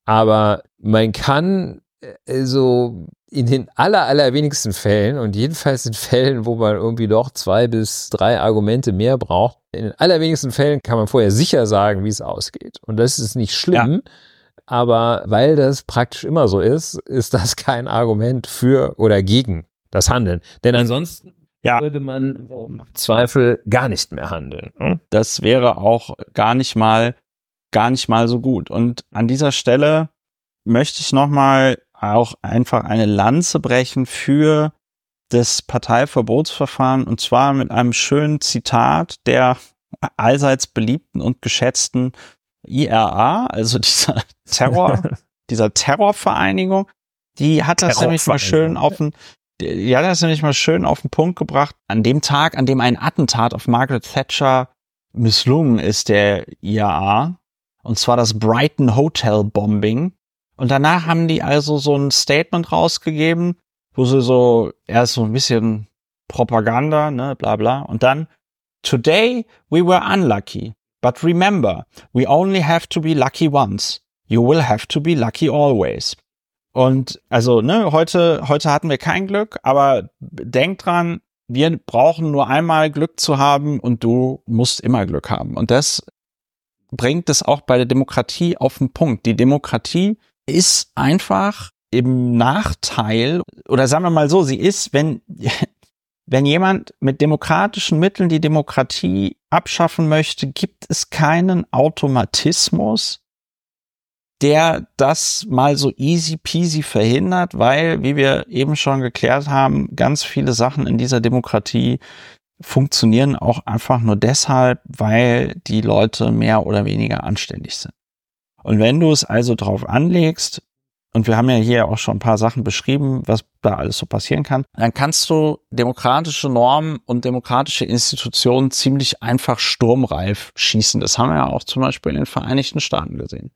Aber man kann äh, so in den aller, allerwenigsten Fällen und jedenfalls in Fällen, wo man irgendwie doch zwei bis drei Argumente mehr braucht, in den allerwenigsten Fällen kann man vorher sicher sagen, wie es ausgeht. Und das ist nicht schlimm. Ja. Aber weil das praktisch immer so ist, ist das kein Argument für oder gegen das Handeln. Denn ansonsten ja. würde man im Zweifel gar nicht mehr handeln. Hm? Das wäre auch gar nicht mal, gar nicht mal so gut. Und an dieser Stelle möchte ich nochmal auch einfach eine Lanze brechen für das Parteiverbotsverfahren und zwar mit einem schönen Zitat der allseits beliebten und geschätzten IRA, also dieser <laughs> Terror, dieser Terrorvereinigung, die hat das nämlich mal schön auf den, ja, das ist nämlich mal schön auf den Punkt gebracht. An dem Tag, an dem ein Attentat auf Margaret Thatcher misslungen ist, der IAA, und zwar das Brighton Hotel Bombing. Und danach haben die also so ein Statement rausgegeben, wo sie so erst so ein bisschen Propaganda, ne, bla bla. Und dann, Today we were unlucky, but remember, we only have to be lucky once. You will have to be lucky always. Und also, ne, heute, heute hatten wir kein Glück, aber denk dran, wir brauchen nur einmal Glück zu haben und du musst immer Glück haben. Und das bringt es auch bei der Demokratie auf den Punkt. Die Demokratie ist einfach im Nachteil, oder sagen wir mal so, sie ist, wenn, <laughs> wenn jemand mit demokratischen Mitteln die Demokratie abschaffen möchte, gibt es keinen Automatismus, der das mal so easy peasy verhindert, weil, wie wir eben schon geklärt haben, ganz viele Sachen in dieser Demokratie funktionieren auch einfach nur deshalb, weil die Leute mehr oder weniger anständig sind. Und wenn du es also drauf anlegst, und wir haben ja hier auch schon ein paar Sachen beschrieben, was da alles so passieren kann, dann kannst du demokratische Normen und demokratische Institutionen ziemlich einfach sturmreif schießen. Das haben wir ja auch zum Beispiel in den Vereinigten Staaten gesehen.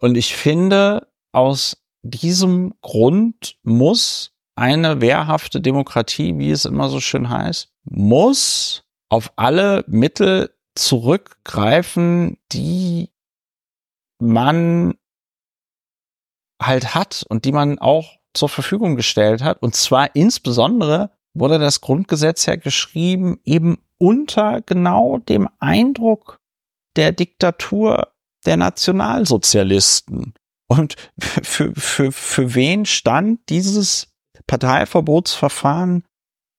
Und ich finde, aus diesem Grund muss eine wehrhafte Demokratie, wie es immer so schön heißt, muss auf alle Mittel zurückgreifen, die man halt hat und die man auch zur Verfügung gestellt hat. Und zwar insbesondere wurde das Grundgesetz ja geschrieben eben unter genau dem Eindruck der Diktatur der Nationalsozialisten. Und <laughs> für, für, für wen stand dieses Parteiverbotsverfahren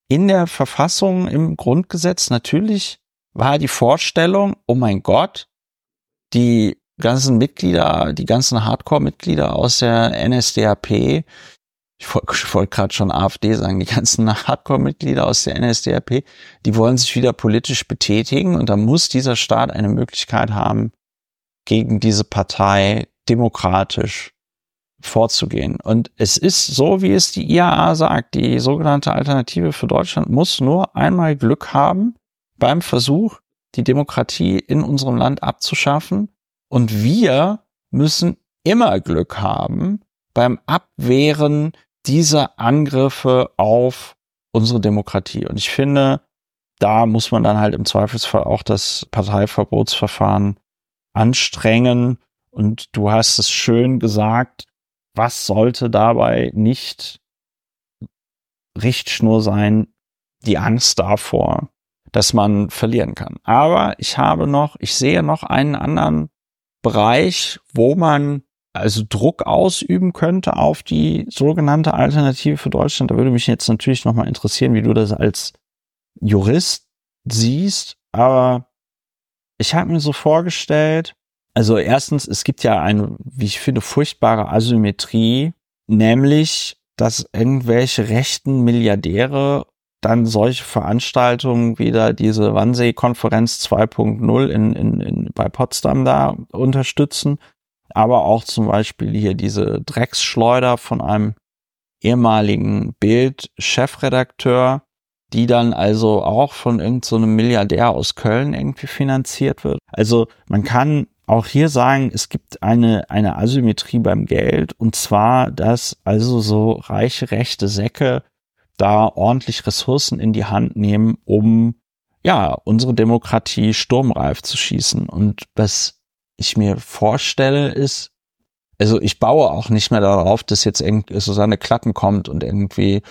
in der Verfassung, im Grundgesetz? Natürlich war die Vorstellung, oh mein Gott, die ganzen Mitglieder, die ganzen Hardcore-Mitglieder aus der NSDAP, ich wollte wollt gerade schon AfD sagen, die ganzen Hardcore-Mitglieder aus der NSDAP, die wollen sich wieder politisch betätigen und da muss dieser Staat eine Möglichkeit haben, gegen diese Partei demokratisch vorzugehen. Und es ist so, wie es die IAA sagt, die sogenannte Alternative für Deutschland muss nur einmal Glück haben beim Versuch, die Demokratie in unserem Land abzuschaffen. Und wir müssen immer Glück haben beim Abwehren dieser Angriffe auf unsere Demokratie. Und ich finde, da muss man dann halt im Zweifelsfall auch das Parteiverbotsverfahren anstrengen. Und du hast es schön gesagt, was sollte dabei nicht Richtschnur sein? Die Angst davor, dass man verlieren kann. Aber ich habe noch, ich sehe noch einen anderen Bereich, wo man also Druck ausüben könnte auf die sogenannte Alternative für Deutschland. Da würde mich jetzt natürlich nochmal interessieren, wie du das als Jurist siehst. Aber ich habe mir so vorgestellt, also erstens, es gibt ja eine, wie ich finde, furchtbare Asymmetrie, nämlich, dass irgendwelche rechten Milliardäre dann solche Veranstaltungen wieder diese Wannsee-Konferenz 2.0 in, in, in, bei Potsdam da unterstützen, aber auch zum Beispiel hier diese Drecksschleuder von einem ehemaligen Bild-Chefredakteur, die dann also auch von irgendeinem so Milliardär aus Köln irgendwie finanziert wird. Also man kann auch hier sagen, es gibt eine, eine Asymmetrie beim Geld und zwar, dass also so reiche rechte Säcke da ordentlich Ressourcen in die Hand nehmen, um ja, unsere Demokratie sturmreif zu schießen. Und was ich mir vorstelle, ist, also ich baue auch nicht mehr darauf, dass jetzt irgendwie Susanne Klatten kommt und irgendwie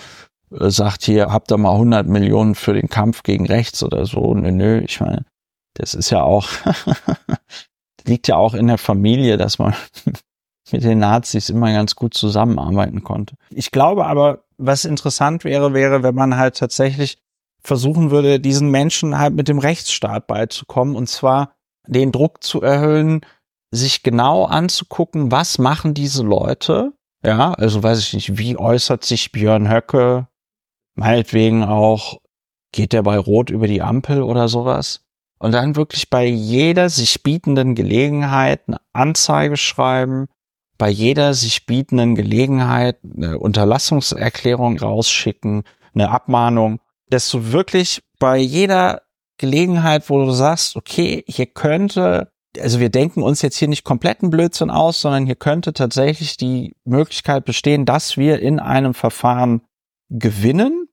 sagt, hier habt ihr mal 100 Millionen für den Kampf gegen rechts oder so. Nö, nö, ich meine, das ist ja auch, <laughs> liegt ja auch in der Familie, dass man <laughs> mit den Nazis immer ganz gut zusammenarbeiten konnte. Ich glaube aber, was interessant wäre, wäre, wenn man halt tatsächlich versuchen würde, diesen Menschen halt mit dem Rechtsstaat beizukommen und zwar den Druck zu erhöhen, sich genau anzugucken, was machen diese Leute. Ja, also weiß ich nicht, wie äußert sich Björn Höcke, meinetwegen auch, geht der bei Rot über die Ampel oder sowas? Und dann wirklich bei jeder sich bietenden Gelegenheit eine Anzeige schreiben, bei jeder sich bietenden Gelegenheit eine Unterlassungserklärung rausschicken, eine Abmahnung, dass du wirklich bei jeder Gelegenheit, wo du sagst, okay, hier könnte, also wir denken uns jetzt hier nicht kompletten Blödsinn aus, sondern hier könnte tatsächlich die Möglichkeit bestehen, dass wir in einem Verfahren gewinnen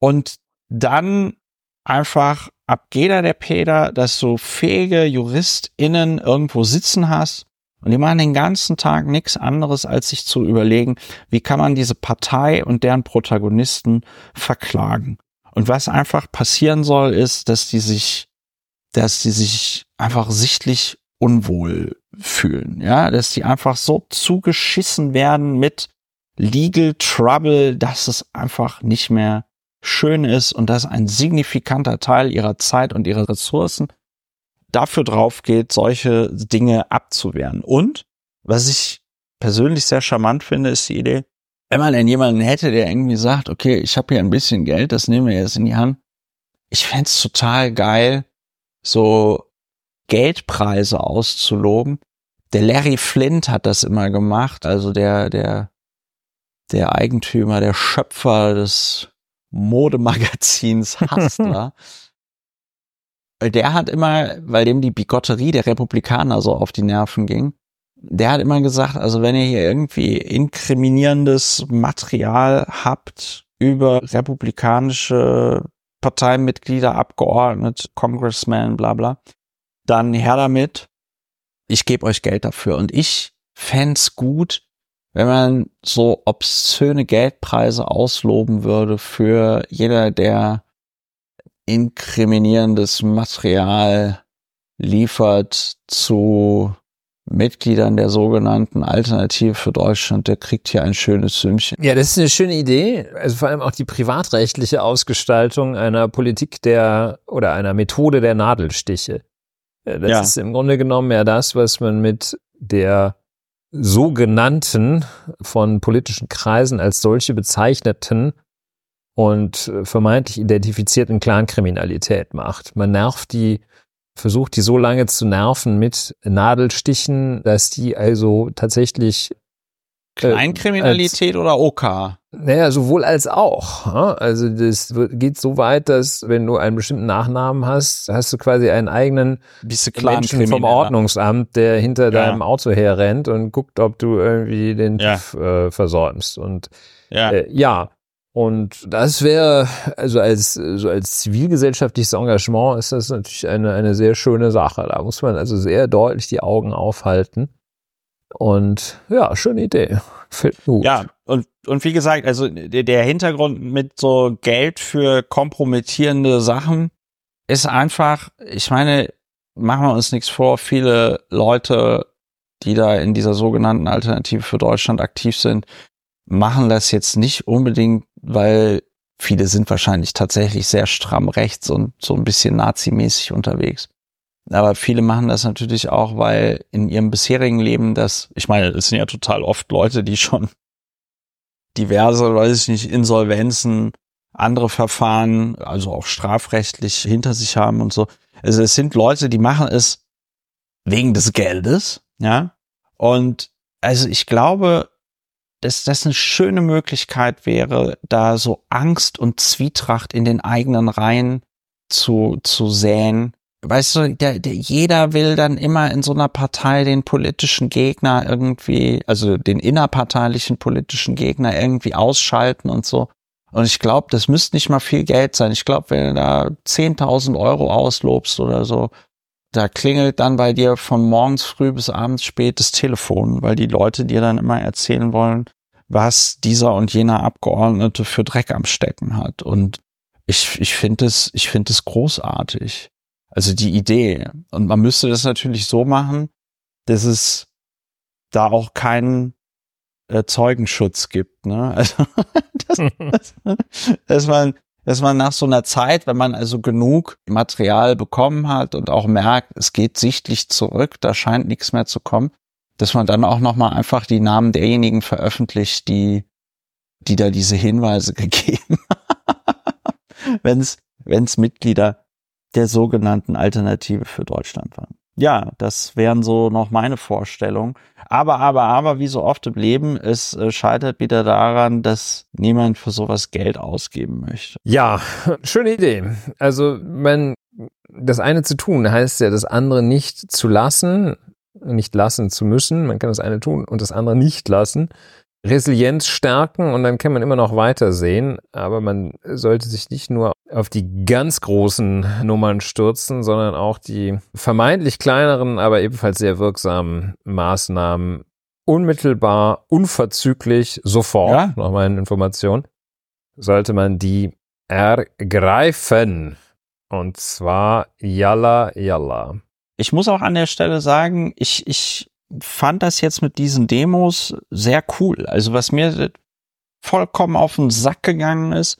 und dann einfach ab jeder der Peter, dass du fähige JuristInnen irgendwo sitzen hast und die machen den ganzen Tag nichts anderes, als sich zu überlegen, wie kann man diese Partei und deren Protagonisten verklagen. Und was einfach passieren soll, ist, dass die sich, dass die sich einfach sichtlich unwohl fühlen, ja, dass die einfach so zugeschissen werden mit Legal Trouble, dass es einfach nicht mehr schön ist und dass ein signifikanter Teil ihrer Zeit und ihrer Ressourcen dafür drauf geht, solche Dinge abzuwehren. Und was ich persönlich sehr charmant finde, ist die Idee, wenn man denn jemanden hätte, der irgendwie sagt, okay, ich habe hier ein bisschen Geld, das nehmen wir jetzt in die Hand. Ich fände total geil, so Geldpreise auszuloben. Der Larry Flint hat das immer gemacht, also der, der, der Eigentümer, der Schöpfer des Modemagazins <laughs> Hustler. der hat immer, weil dem die Bigotterie der Republikaner so auf die Nerven ging, der hat immer gesagt, also wenn ihr hier irgendwie inkriminierendes Material habt über republikanische Parteimitglieder, Abgeordnete, Congressmen, bla bla, dann her damit. Ich gebe euch Geld dafür. Und ich fände gut, wenn man so obszöne Geldpreise ausloben würde für jeder, der inkriminierendes Material liefert zu Mitgliedern der sogenannten Alternative für Deutschland, der kriegt hier ein schönes Sümmchen. Ja, das ist eine schöne Idee. Also vor allem auch die privatrechtliche Ausgestaltung einer Politik der oder einer Methode der Nadelstiche. Das ja. ist im Grunde genommen ja das, was man mit der sogenannten von politischen Kreisen als solche bezeichneten und vermeintlich identifizierten Clankriminalität macht. Man nervt die, versucht die so lange zu nerven mit Nadelstichen, dass die also tatsächlich äh, Kleinkriminalität äh, oder OK? Naja, sowohl als auch. Also das geht so weit, dass wenn du einen bestimmten Nachnamen hast, hast du quasi einen eigenen Menschen vom Ordnungsamt, der hinter ja. deinem Auto herrennt und guckt, ob du irgendwie den ja. TÜV äh, versäumst. Und ja. Äh, ja. Und das wäre, also als, so als zivilgesellschaftliches Engagement ist das natürlich eine, eine sehr schöne Sache. Da muss man also sehr deutlich die Augen aufhalten. Und ja, schöne Idee. gut. Ja, und, und wie gesagt, also der Hintergrund mit so Geld für kompromittierende Sachen ist einfach, ich meine, machen wir uns nichts vor, viele Leute, die da in dieser sogenannten Alternative für Deutschland aktiv sind, machen das jetzt nicht unbedingt, weil viele sind wahrscheinlich tatsächlich sehr stramm rechts und so ein bisschen nazimäßig unterwegs. Aber viele machen das natürlich auch, weil in ihrem bisherigen Leben das, ich meine, das sind ja total oft Leute, die schon diverse, weiß ich nicht, Insolvenzen, andere Verfahren, also auch strafrechtlich hinter sich haben und so. Also es sind Leute, die machen es wegen des Geldes, ja. Und also ich glaube, dass das eine schöne Möglichkeit wäre, da so Angst und Zwietracht in den eigenen Reihen zu, zu säen weißt du, der, der, jeder will dann immer in so einer Partei den politischen Gegner irgendwie, also den innerparteilichen politischen Gegner irgendwie ausschalten und so. Und ich glaube, das müsste nicht mal viel Geld sein. Ich glaube, wenn du da 10.000 Euro auslobst oder so, da klingelt dann bei dir von morgens früh bis abends spät das Telefon, weil die Leute dir dann immer erzählen wollen, was dieser und jener Abgeordnete für Dreck am Stecken hat. Und ich, ich finde es, ich finde es großartig. Also die Idee. Und man müsste das natürlich so machen, dass es da auch keinen äh, Zeugenschutz gibt. Ne? <laughs> Also dass, dass, dass man dass man nach so einer Zeit, wenn man also genug Material bekommen hat und auch merkt, es geht sichtlich zurück, da scheint nichts mehr zu kommen, dass man dann auch noch mal einfach die Namen derjenigen veröffentlicht, die die da diese Hinweise <laughs> gegeben haben. wenn es Mitglieder der sogenannten Alternative für Deutschland waren. Ja, das wären so noch meine Vorstellungen. Aber, aber, aber, wie so oft im Leben, es äh, scheitert wieder daran, dass niemand für sowas Geld ausgeben möchte. Ja, <laughs> schöne Idee. Also, wenn das eine zu tun heißt ja, das andere nicht zu lassen, nicht lassen zu müssen. Man kann das eine tun und das andere nicht lassen. Resilienz stärken und dann kann man immer noch weitersehen. Aber man sollte sich nicht nur auf die ganz großen Nummern stürzen, sondern auch die vermeintlich kleineren, aber ebenfalls sehr wirksamen Maßnahmen unmittelbar, unverzüglich, sofort, ja. nach meinen Informationen, sollte man die ergreifen. Und zwar yalla yalla. Ich muss auch an der Stelle sagen, ich, ich fand das jetzt mit diesen Demos sehr cool. Also was mir vollkommen auf den Sack gegangen ist,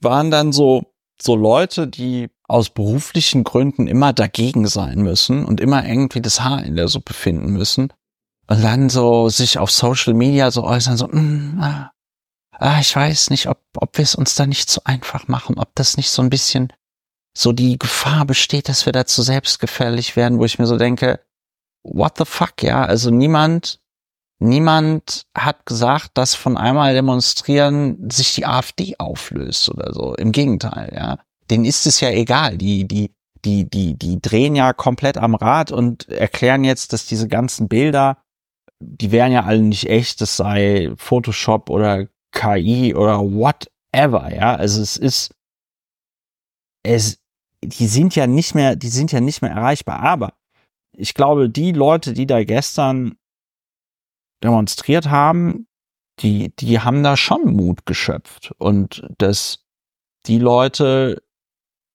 waren dann so, so Leute, die aus beruflichen Gründen immer dagegen sein müssen und immer irgendwie das Haar in der Suppe finden müssen. Und dann so sich auf Social Media so äußern, so, mm, ah, ah, ich weiß nicht, ob, ob wir es uns da nicht so einfach machen, ob das nicht so ein bisschen so die Gefahr besteht, dass wir dazu selbstgefährlich werden, wo ich mir so denke, what the fuck, ja, also niemand, niemand hat gesagt, dass von einmal demonstrieren sich die AfD auflöst oder so. Im Gegenteil, ja. Denen ist es ja egal. Die, die, die, die, die drehen ja komplett am Rad und erklären jetzt, dass diese ganzen Bilder, die wären ja alle nicht echt, das sei Photoshop oder KI oder whatever, ja. Also es ist, es, die sind ja nicht mehr, die sind ja nicht mehr erreichbar. Aber ich glaube, die Leute, die da gestern demonstriert haben, die, die haben da schon Mut geschöpft. Und dass die Leute,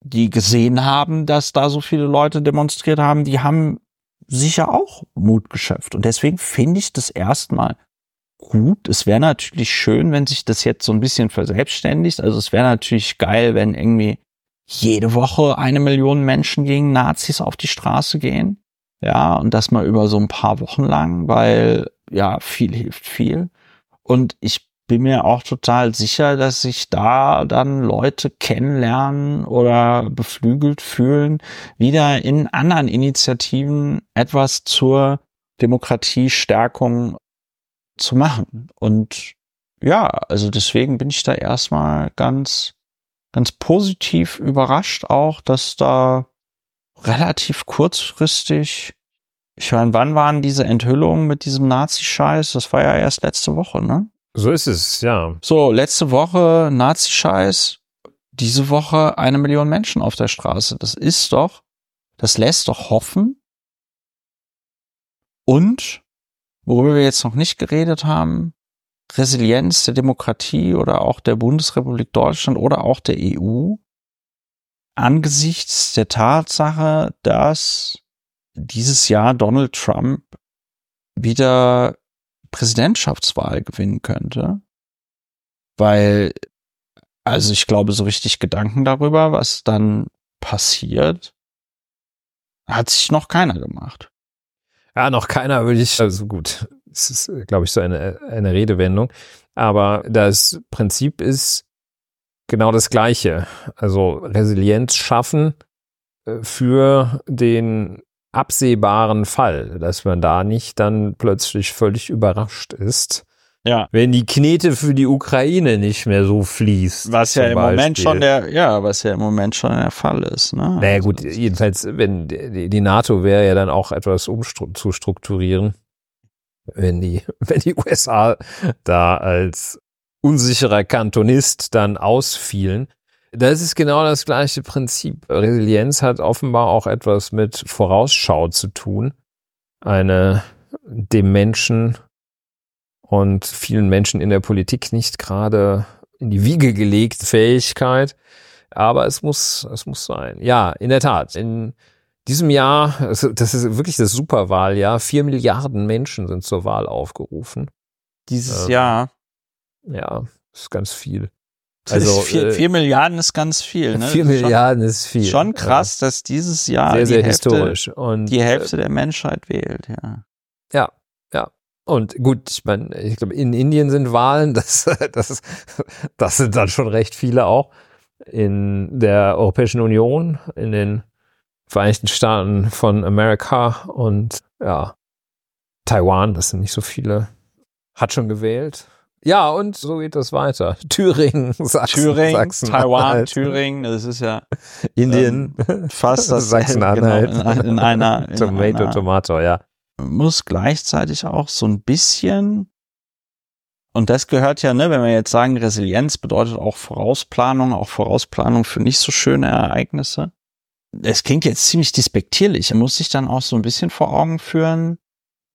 die gesehen haben, dass da so viele Leute demonstriert haben, die haben sicher auch Mut geschöpft. Und deswegen finde ich das erstmal gut. Es wäre natürlich schön, wenn sich das jetzt so ein bisschen verselbstständigt. Also es wäre natürlich geil, wenn irgendwie jede Woche eine Million Menschen gegen Nazis auf die Straße gehen. Ja, und das mal über so ein paar Wochen lang, weil ja, viel hilft viel. Und ich bin mir auch total sicher, dass sich da dann Leute kennenlernen oder beflügelt fühlen, wieder in anderen Initiativen etwas zur Demokratiestärkung zu machen. Und ja, also deswegen bin ich da erstmal ganz ganz positiv überrascht auch, dass da relativ kurzfristig, ich meine, wann waren diese Enthüllungen mit diesem Nazi-Scheiß? Das war ja erst letzte Woche, ne? So ist es, ja. So, letzte Woche Nazi-Scheiß, diese Woche eine Million Menschen auf der Straße. Das ist doch, das lässt doch hoffen. Und, worüber wir jetzt noch nicht geredet haben, Resilienz der Demokratie oder auch der Bundesrepublik Deutschland oder auch der EU angesichts der Tatsache, dass dieses Jahr Donald Trump wieder Präsidentschaftswahl gewinnen könnte. Weil, also ich glaube, so richtig Gedanken darüber, was dann passiert, hat sich noch keiner gemacht. Ja, noch keiner würde ich, also gut, es ist, glaube ich, so eine, eine Redewendung. Aber das Prinzip ist genau das Gleiche. Also Resilienz schaffen äh, für den absehbaren Fall, dass man da nicht dann plötzlich völlig überrascht ist. Ja. Wenn die Knete für die Ukraine nicht mehr so fließt. Was ja im Beispiel. Moment schon der, ja, was ja im Moment schon der Fall ist, ne? Naja, also gut, jedenfalls, wenn die, die NATO wäre ja dann auch etwas umzustrukturieren wenn die, <laughs> wenn die USA da als unsicherer Kantonist dann ausfielen. Das ist genau das gleiche Prinzip. Resilienz hat offenbar auch etwas mit Vorausschau zu tun. Eine dem Menschen und vielen Menschen in der Politik nicht gerade in die Wiege gelegt Fähigkeit. Aber es muss, es muss sein. Ja, in der Tat. In diesem Jahr, das ist wirklich das Superwahljahr, vier Milliarden Menschen sind zur Wahl aufgerufen. Dieses ähm, Jahr. Ja, ist ganz viel. Also vier, äh, vier Milliarden ist ganz viel. Ne? Vier Milliarden ist viel. Schon krass, ja. dass dieses Jahr sehr, sehr Hälfte, historisch und die Hälfte äh, der Menschheit wählt. Ja, ja, ja. Und gut, ich meine, ich glaube, in Indien sind Wahlen, <laughs> das, das, das sind dann schon recht viele auch. In der Europäischen Union, in den Vereinigten Staaten von Amerika und ja, Taiwan, das sind nicht so viele, hat schon gewählt. Ja, und so geht das weiter. <laughs> Thüringen, Sachsen, Thüringen, Sachsen Taiwan, Thüringen, das ist ja Indien, ähm, fast das <laughs> Sachsen-Anhalt. <laughs> Genau, in, in, einer in Tomato, einer, Tomato, ja. Muss gleichzeitig auch so ein bisschen und das gehört ja, ne, wenn wir jetzt sagen, Resilienz bedeutet auch Vorausplanung, auch Vorausplanung für nicht so schöne Ereignisse es klingt jetzt ziemlich despektierlich. Er muss sich dann auch so ein bisschen vor Augen führen,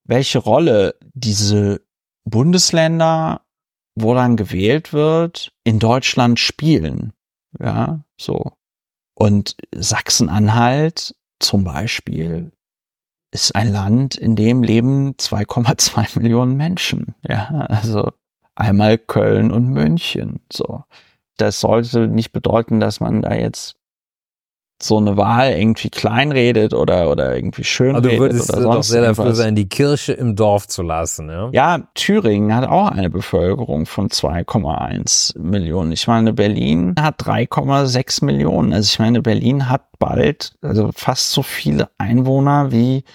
welche Rolle diese Bundesländer, wo dann gewählt wird, in Deutschland spielen. Ja, so. Und Sachsen-Anhalt zum Beispiel ist ein Land, in dem leben 2,2 <laughs> Millionen Menschen. Ja, also einmal Köln und München. So. das sollte nicht bedeuten, dass man da jetzt so eine Wahl irgendwie kleinredet oder, oder irgendwie schön Aber du würdest oder doch sonst sehr dafür sein, die Kirche im Dorf zu lassen, ja? Ja, Thüringen hat auch eine Bevölkerung von 2,1 Millionen. Ich meine, Berlin hat 3,6 Millionen. Also ich meine, Berlin hat bald also fast so viele Einwohner wie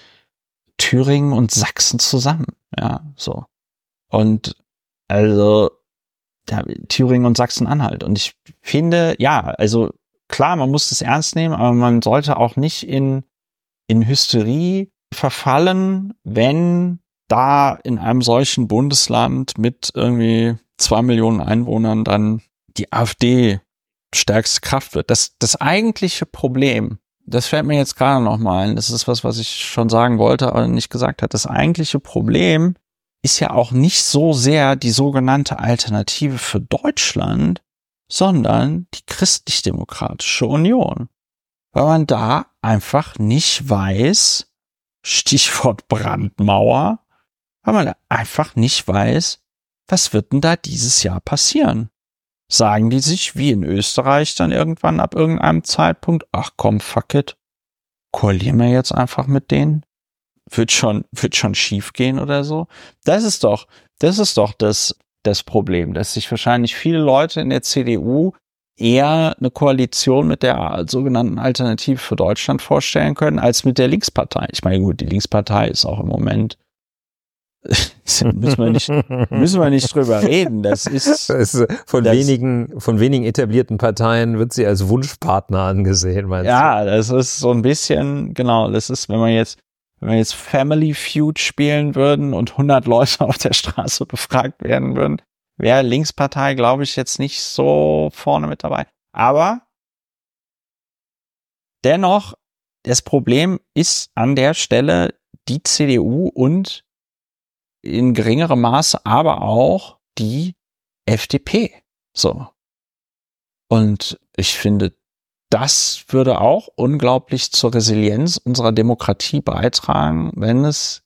Thüringen und Sachsen zusammen. Ja, so. Und also ja, Thüringen und Sachsen-Anhalt. Und ich finde, ja, also klar, man muss das ernst nehmen, aber man sollte auch nicht in, in Hysterie verfallen, wenn da in einem solchen Bundesland mit irgendwie zwei Millionen Einwohnern dann die AfD stärkste Kraft wird. Das, das eigentliche Problem, das fällt mir jetzt gerade noch mal ein, das ist was, was ich schon sagen wollte, aber nicht gesagt hat. Das eigentliche Problem ist ja auch nicht so sehr die sogenannte Alternative für Deutschland, sondern die christlich-demokratische Union. Weil man da einfach nicht weiß, Stichwort Brandmauer, weil man einfach nicht weiß, was wird denn da dieses Jahr passieren? Sagen die sich wie in Österreich dann irgendwann ab irgendeinem Zeitpunkt, ach komm, fuck it, koalieren wir jetzt einfach mit denen? Wird schon, wird schon schief gehen oder so? Das ist doch, das ist doch das, das Problem, dass sich wahrscheinlich viele Leute in der CDU eher eine Koalition mit der sogenannten Alternative für Deutschland vorstellen können, als mit der Linkspartei. Ich meine, gut, die Linkspartei ist auch im Moment <laughs> müssen wir nicht, müssen wir nicht drüber reden. Das ist, <laughs> Das ist von Das- wenigen, von wenigen etablierten Parteien wird sie als Wunschpartner angesehen, meinst ja, das ist so ein bisschen, genau, das ist, wenn man jetzt, wenn wir jetzt Family Feud spielen würden und 100 Leute <laughs> auf der Straße befragt werden würden, wäre Linkspartei, glaube ich, jetzt nicht so vorne mit dabei. Aber dennoch, das Problem ist an der Stelle die CDU und in geringerem Maße aber auch die FDP. So. Und ich finde, das würde auch unglaublich zur Resilienz unserer Demokratie beitragen, wenn es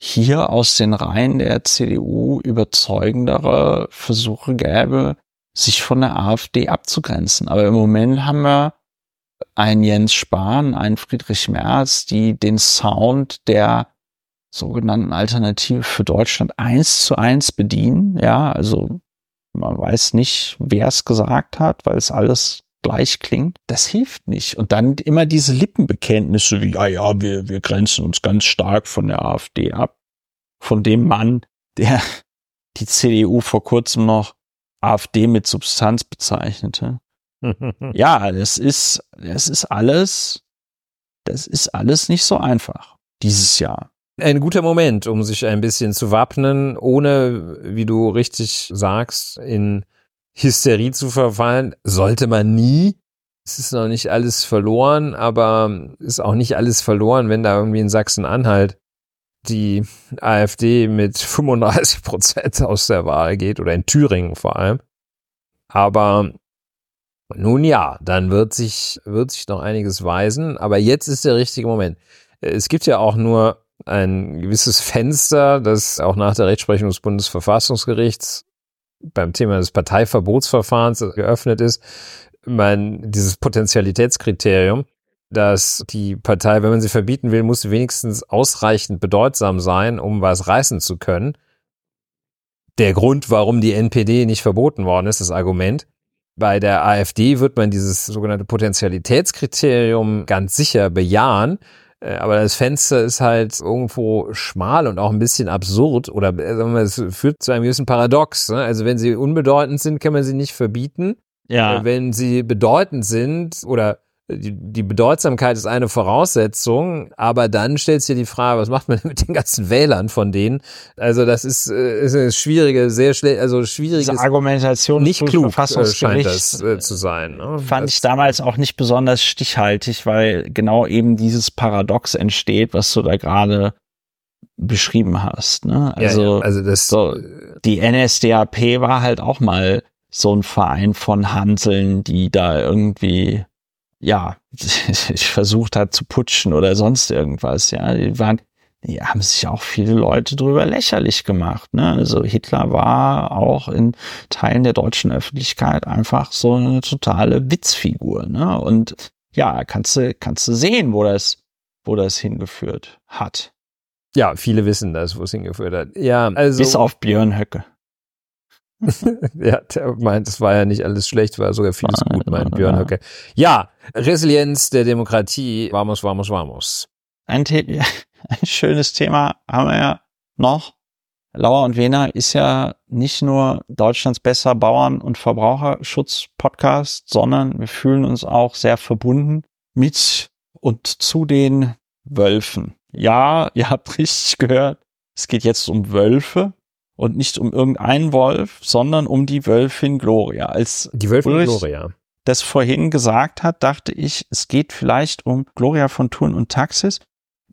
hier aus den Reihen der CDU überzeugendere Versuche gäbe, sich von der AfD abzugrenzen. Aber im Moment haben wir einen Jens Spahn, einen Friedrich Merz, die den Sound der sogenannten Alternative für Deutschland eins zu eins bedienen. Ja, also man weiß nicht, wer es gesagt hat, weil es alles gleich klingt. Das hilft nicht. Und dann immer diese Lippenbekenntnisse wie, ja, ja, wir, wir grenzen uns ganz stark von der AfD ab. Von dem Mann, der die CDU vor kurzem noch AfD mit Substanz bezeichnete. <laughs> Ja, das ist, das ist alles, das ist alles nicht so einfach dieses Jahr. Ein guter Moment, um sich ein bisschen zu wappnen, ohne, wie du richtig sagst, in Hysterie zu verfallen. Sollte man nie. Es ist noch nicht alles verloren, aber ist auch nicht alles verloren, wenn da irgendwie in Sachsen-Anhalt die AfD mit 35 Prozent <laughs> aus der Wahl geht oder in Thüringen vor allem. Aber nun ja, dann wird sich, wird sich noch einiges weisen. Aber jetzt ist der richtige Moment. Es gibt ja auch nur ein gewisses Fenster, das auch nach der Rechtsprechung des Bundesverfassungsgerichts beim Thema des Parteiverbotsverfahrens geöffnet ist. Man, dieses Potentialitätskriterium, dass die Partei, wenn man sie verbieten will, muss wenigstens ausreichend bedeutsam sein, um was reißen zu können. Der Grund, warum die NPD nicht verboten worden ist, das Argument. Bei der AfD wird man dieses sogenannte Potentialitätskriterium ganz sicher bejahen. Äh, Aber das Fenster ist halt irgendwo schmal und auch ein bisschen absurd oder äh, sagen wir, es führt zu einem gewissen Paradox. Ne? Also wenn sie unbedeutend sind, kann man sie nicht verbieten. Ja. Äh, Wenn sie bedeutend sind oder die, die Bedeutsamkeit ist eine Voraussetzung, aber dann stellt sich ja die Frage, was macht man denn mit den ganzen Wählern von denen? Also das ist, äh, ist eine schwierige, sehr schlecht, also schwieriges, Diese Argumentation nicht klug äh, scheint das äh, zu sein. Ne? fand das, ich damals auch nicht besonders stichhaltig, weil genau eben dieses Paradox entsteht, was du da gerade beschrieben hast. Ne? ja, Also, ja, also das, so, die NSDAP war halt auch mal so ein Verein von Hanseln, die da irgendwie, ja, <laughs> versucht hat zu putschen oder sonst irgendwas. Ja, die waren, ja, haben sich auch viele Leute drüber lächerlich gemacht. Ne? Also Hitler war auch in Teilen der deutschen Öffentlichkeit einfach so eine totale Witzfigur. Ne? Und ja, kannst du, kannst du sehen, wo das, wo das hingeführt hat. Ja, viele wissen das, wo es hingeführt hat. Ja, also. Bis auf Björn Höcke. <laughs> ja, der meint, es war ja nicht alles schlecht, war sogar vieles gut, meint Björn Höcke. Ja, Resilienz der Demokratie, vamos, vamos, vamos. Ein, The <laughs> ein schönes Thema haben wir ja noch. Lauer und Wiener ist ja nicht nur Deutschlands besser Bauern- und Verbraucherschutz-Podcast, sondern wir fühlen uns auch sehr verbunden mit und zu den Wölfen. Ja, ihr habt richtig gehört. Es geht jetzt um Wölfe und nicht um irgendeinen Wolf, sondern um die Wölfin Gloria. Als die Wölfin Ulrich Gloria das vorhin gesagt hat, dachte ich, es geht vielleicht um Gloria von Thun und Taxis.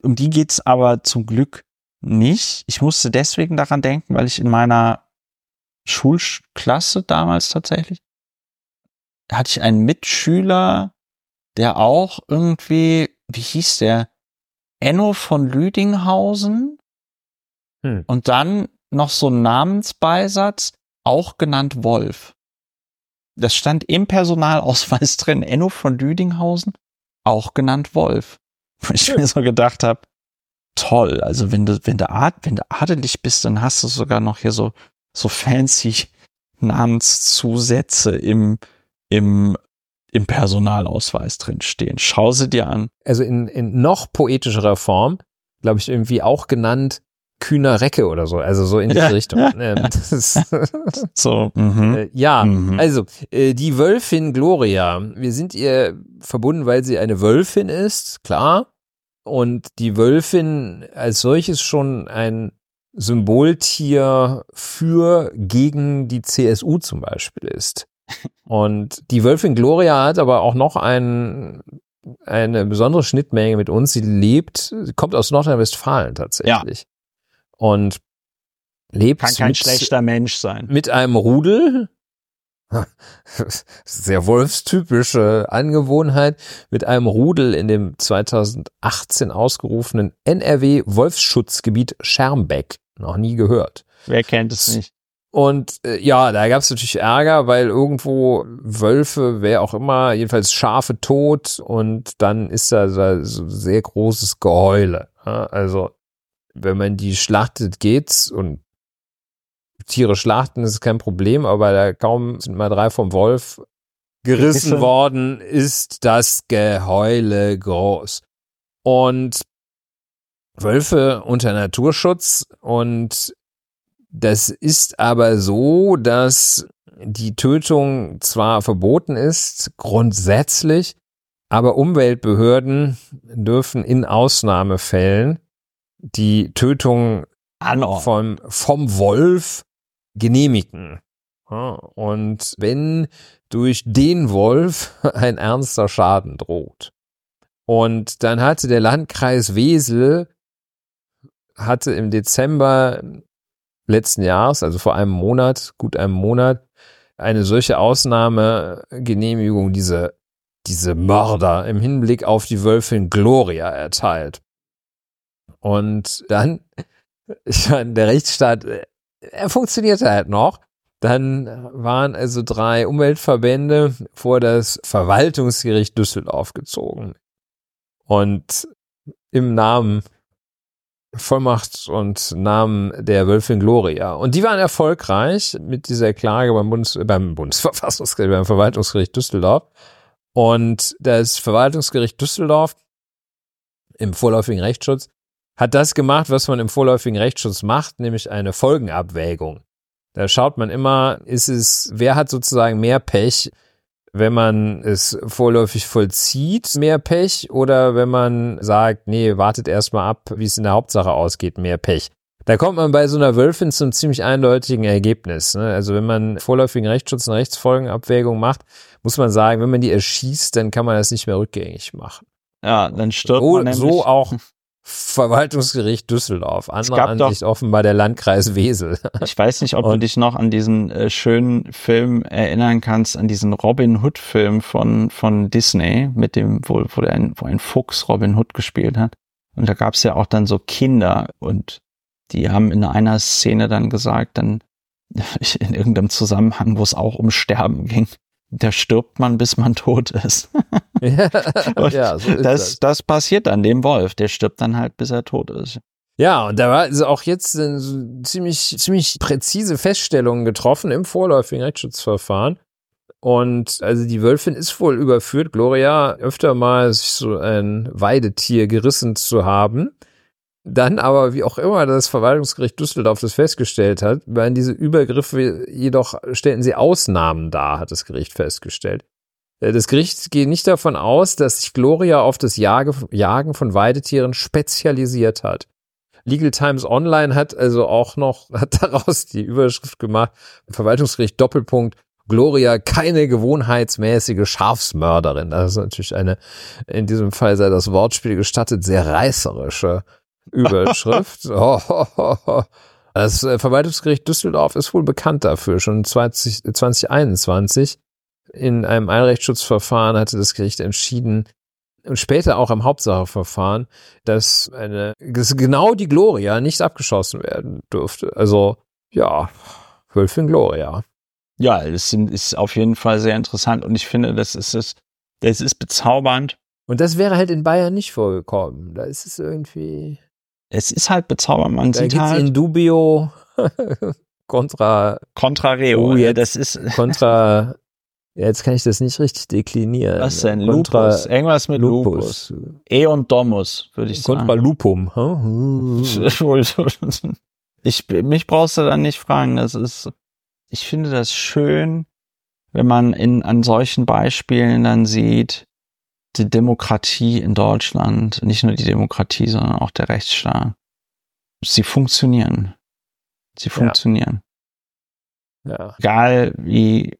Um die geht's aber zum Glück nicht. Ich musste deswegen daran denken, weil ich in meiner Schulklasse damals tatsächlich hatte ich einen Mitschüler, der auch irgendwie, wie hieß der? Enno von Lüdinghausen. Hm. Und dann noch so ein Namensbeisatz, auch genannt Wolf. Das stand im Personalausweis <laughs> drin, Enno von Lüdinghausen, auch genannt Wolf. Wo ich mir so gedacht habe, toll. Also wenn du, wenn du, ad, wenn du adelig bist, dann hast du sogar noch hier so, so fancy Namenszusätze im, im, im Personalausweis drin stehen. Schau sie dir an. Also in, in noch poetischerer Form, glaube ich, irgendwie auch genannt kühner Recke oder so, also so in die ja, Richtung. <laughs> Ja, ähm, <laughs> so, mhm. äh, ja, mhm. also äh, die Wölfin Gloria, wir sind ihr verbunden, weil sie eine Wölfin ist, klar und die Wölfin als solches schon ein Symboltier für gegen die CSU zum Beispiel ist. Und die Wölfin Gloria hat aber auch noch ein, eine besondere Schnittmenge mit uns. Sie lebt, kommt aus Nordrhein-Westfalen tatsächlich. Und lebt Kann kein mit, schlechter Mensch sein. Mit einem Rudel, <laughs> sehr wolfstypische Angewohnheit, mit einem Rudel in dem 2018 ausgerufenen NRW Wolfsschutzgebiet Schermbeck. Noch nie gehört. Wer kennt es nicht? Und äh, ja, da gab es natürlich Ärger, weil irgendwo Wölfe, wer auch immer, jedenfalls Schafe tot und dann ist da so sehr großes Geheule. Also wenn man die schlachtet, geht's und Tiere schlachten, ist kein Problem, aber da kaum sind mal drei vom Wolf gerissen worden, ist das Geheule groß. Und Wölfe unter Naturschutz und das ist aber so, dass die Tötung zwar verboten ist, grundsätzlich, aber Umweltbehörden dürfen in Ausnahmefällen die Tötung vom, vom Wolf genehmigen. Und wenn durch den Wolf <laughs> ein ernster Schaden droht. Und dann hatte der Landkreis Wesel hatte im Dezember letzten Jahres, also vor einem Monat, gut einem Monat, eine solche Ausnahmegenehmigung, diese, diese Mörder im Hinblick auf die Wölfin Gloria erteilt. Und dann, <laughs> ich meine, der Rechtsstaat er funktionierte halt noch. Dann waren also drei Umweltverbände vor das Verwaltungsgericht Düsseldorf gezogen. Und im Namen Vollmacht und Namen der Wölfin Gloria. Und die waren erfolgreich mit dieser Klage beim, Bundes, beim Bundesverfassungsgericht, beim Verwaltungsgericht Düsseldorf. Und das Verwaltungsgericht Düsseldorf im vorläufigen Rechtsschutz hat das gemacht, was man im vorläufigen Rechtsschutz macht, nämlich eine Folgenabwägung. Da schaut man immer, ist es, wer hat sozusagen mehr Pech, wenn man es vorläufig vollzieht, mehr Pech, oder wenn man sagt, nee, wartet erstmal ab, wie es in der Hauptsache ausgeht, mehr Pech. Da kommt man bei so einer Wölfin zum ziemlich eindeutigen Ergebnis. Ne? Also wenn man vorläufigen Rechtsschutz und Rechtsfolgenabwägung macht, muss man sagen, wenn man die erschießt, dann kann man das nicht mehr rückgängig machen. Ja, dann stirbt so, man nämlich. So auch <laughs> Verwaltungsgericht Düsseldorf. Andere Ansicht doch, offenbar der Landkreis Wesel. Ich weiß nicht, ob Und, du dich noch an diesen äh, schönen Film erinnern kannst, an diesen Robin Hood Film von, von Disney, mit dem, wo, wo, der ein, wo ein Fuchs Robin Hood gespielt hat. Und da gab es ja auch dann so Kinder und die haben in einer Szene dann gesagt, dann <laughs> in irgendeinem Zusammenhang, wo es auch um Sterben ging, da stirbt man, bis man <laughs> tot ist. <laughs> ja, ja so ist das, das. das passiert dann dem Wolf, der stirbt dann halt, bis er tot ist. Ja, und da war also auch jetzt so ziemlich, ziemlich präzise Feststellungen getroffen im vorläufigen Rechtsschutzverfahren. Und also die Wölfin ist wohl überführt, Gloria öfter mal sich so ein Weidetier gerissen zu haben. Dann aber, wie auch immer das Verwaltungsgericht Düsseldorf das festgestellt hat, waren diese Übergriffe jedoch, stellten sie Ausnahmen dar, hat das Gericht festgestellt. Äh, das Gericht geht nicht davon aus, dass sich Gloria auf das Jagen von Weidetieren spezialisiert hat. Legal Times Online hat also auch noch, <laughs> hat daraus die Überschrift gemacht, Verwaltungsgericht Doppelpunkt, Gloria keine gewohnheitsmäßige Schafsmörderin. Das ist natürlich eine, in diesem Fall sei das Wortspiel gestattet, sehr reißerische Überschrift. <laughs> oh, oh, oh, das äh, Verwaltungsgericht Düsseldorf ist wohl bekannt dafür. Schon 20, 2021 in einem Einrechtsschutzverfahren hatte das Gericht entschieden, und später auch im Hauptsacheverfahren, dass eine, dass genau die Gloria nicht abgeschossen werden dürfte. Also, ja, Wölfin Gloria. Ja, das ist auf jeden Fall sehr interessant und ich finde, das ist es, das ist bezaubernd. Und das wäre halt in Bayern nicht vorgekommen. Da ist es irgendwie. Es ist halt bezaubernd. Man da sieht halt. in Dubio <laughs> contra. Contra Reo. Oh, ja, das ist. Contra ja, jetzt kann ich das nicht richtig deklinieren. Was denn? Contra Lupus. Irgendwas mit Lupus. Lupus. E und Domus, würde ich sagen. Contra Lupum. <laughs> ich, mich brauchst du dann nicht fragen. Das ist, ich finde das schön, wenn man in, an solchen Beispielen dann sieht, die Demokratie in Deutschland, nicht nur die Demokratie, sondern auch der Rechtsstaat. Sie funktionieren. Sie funktionieren. Ja. ja. Egal wie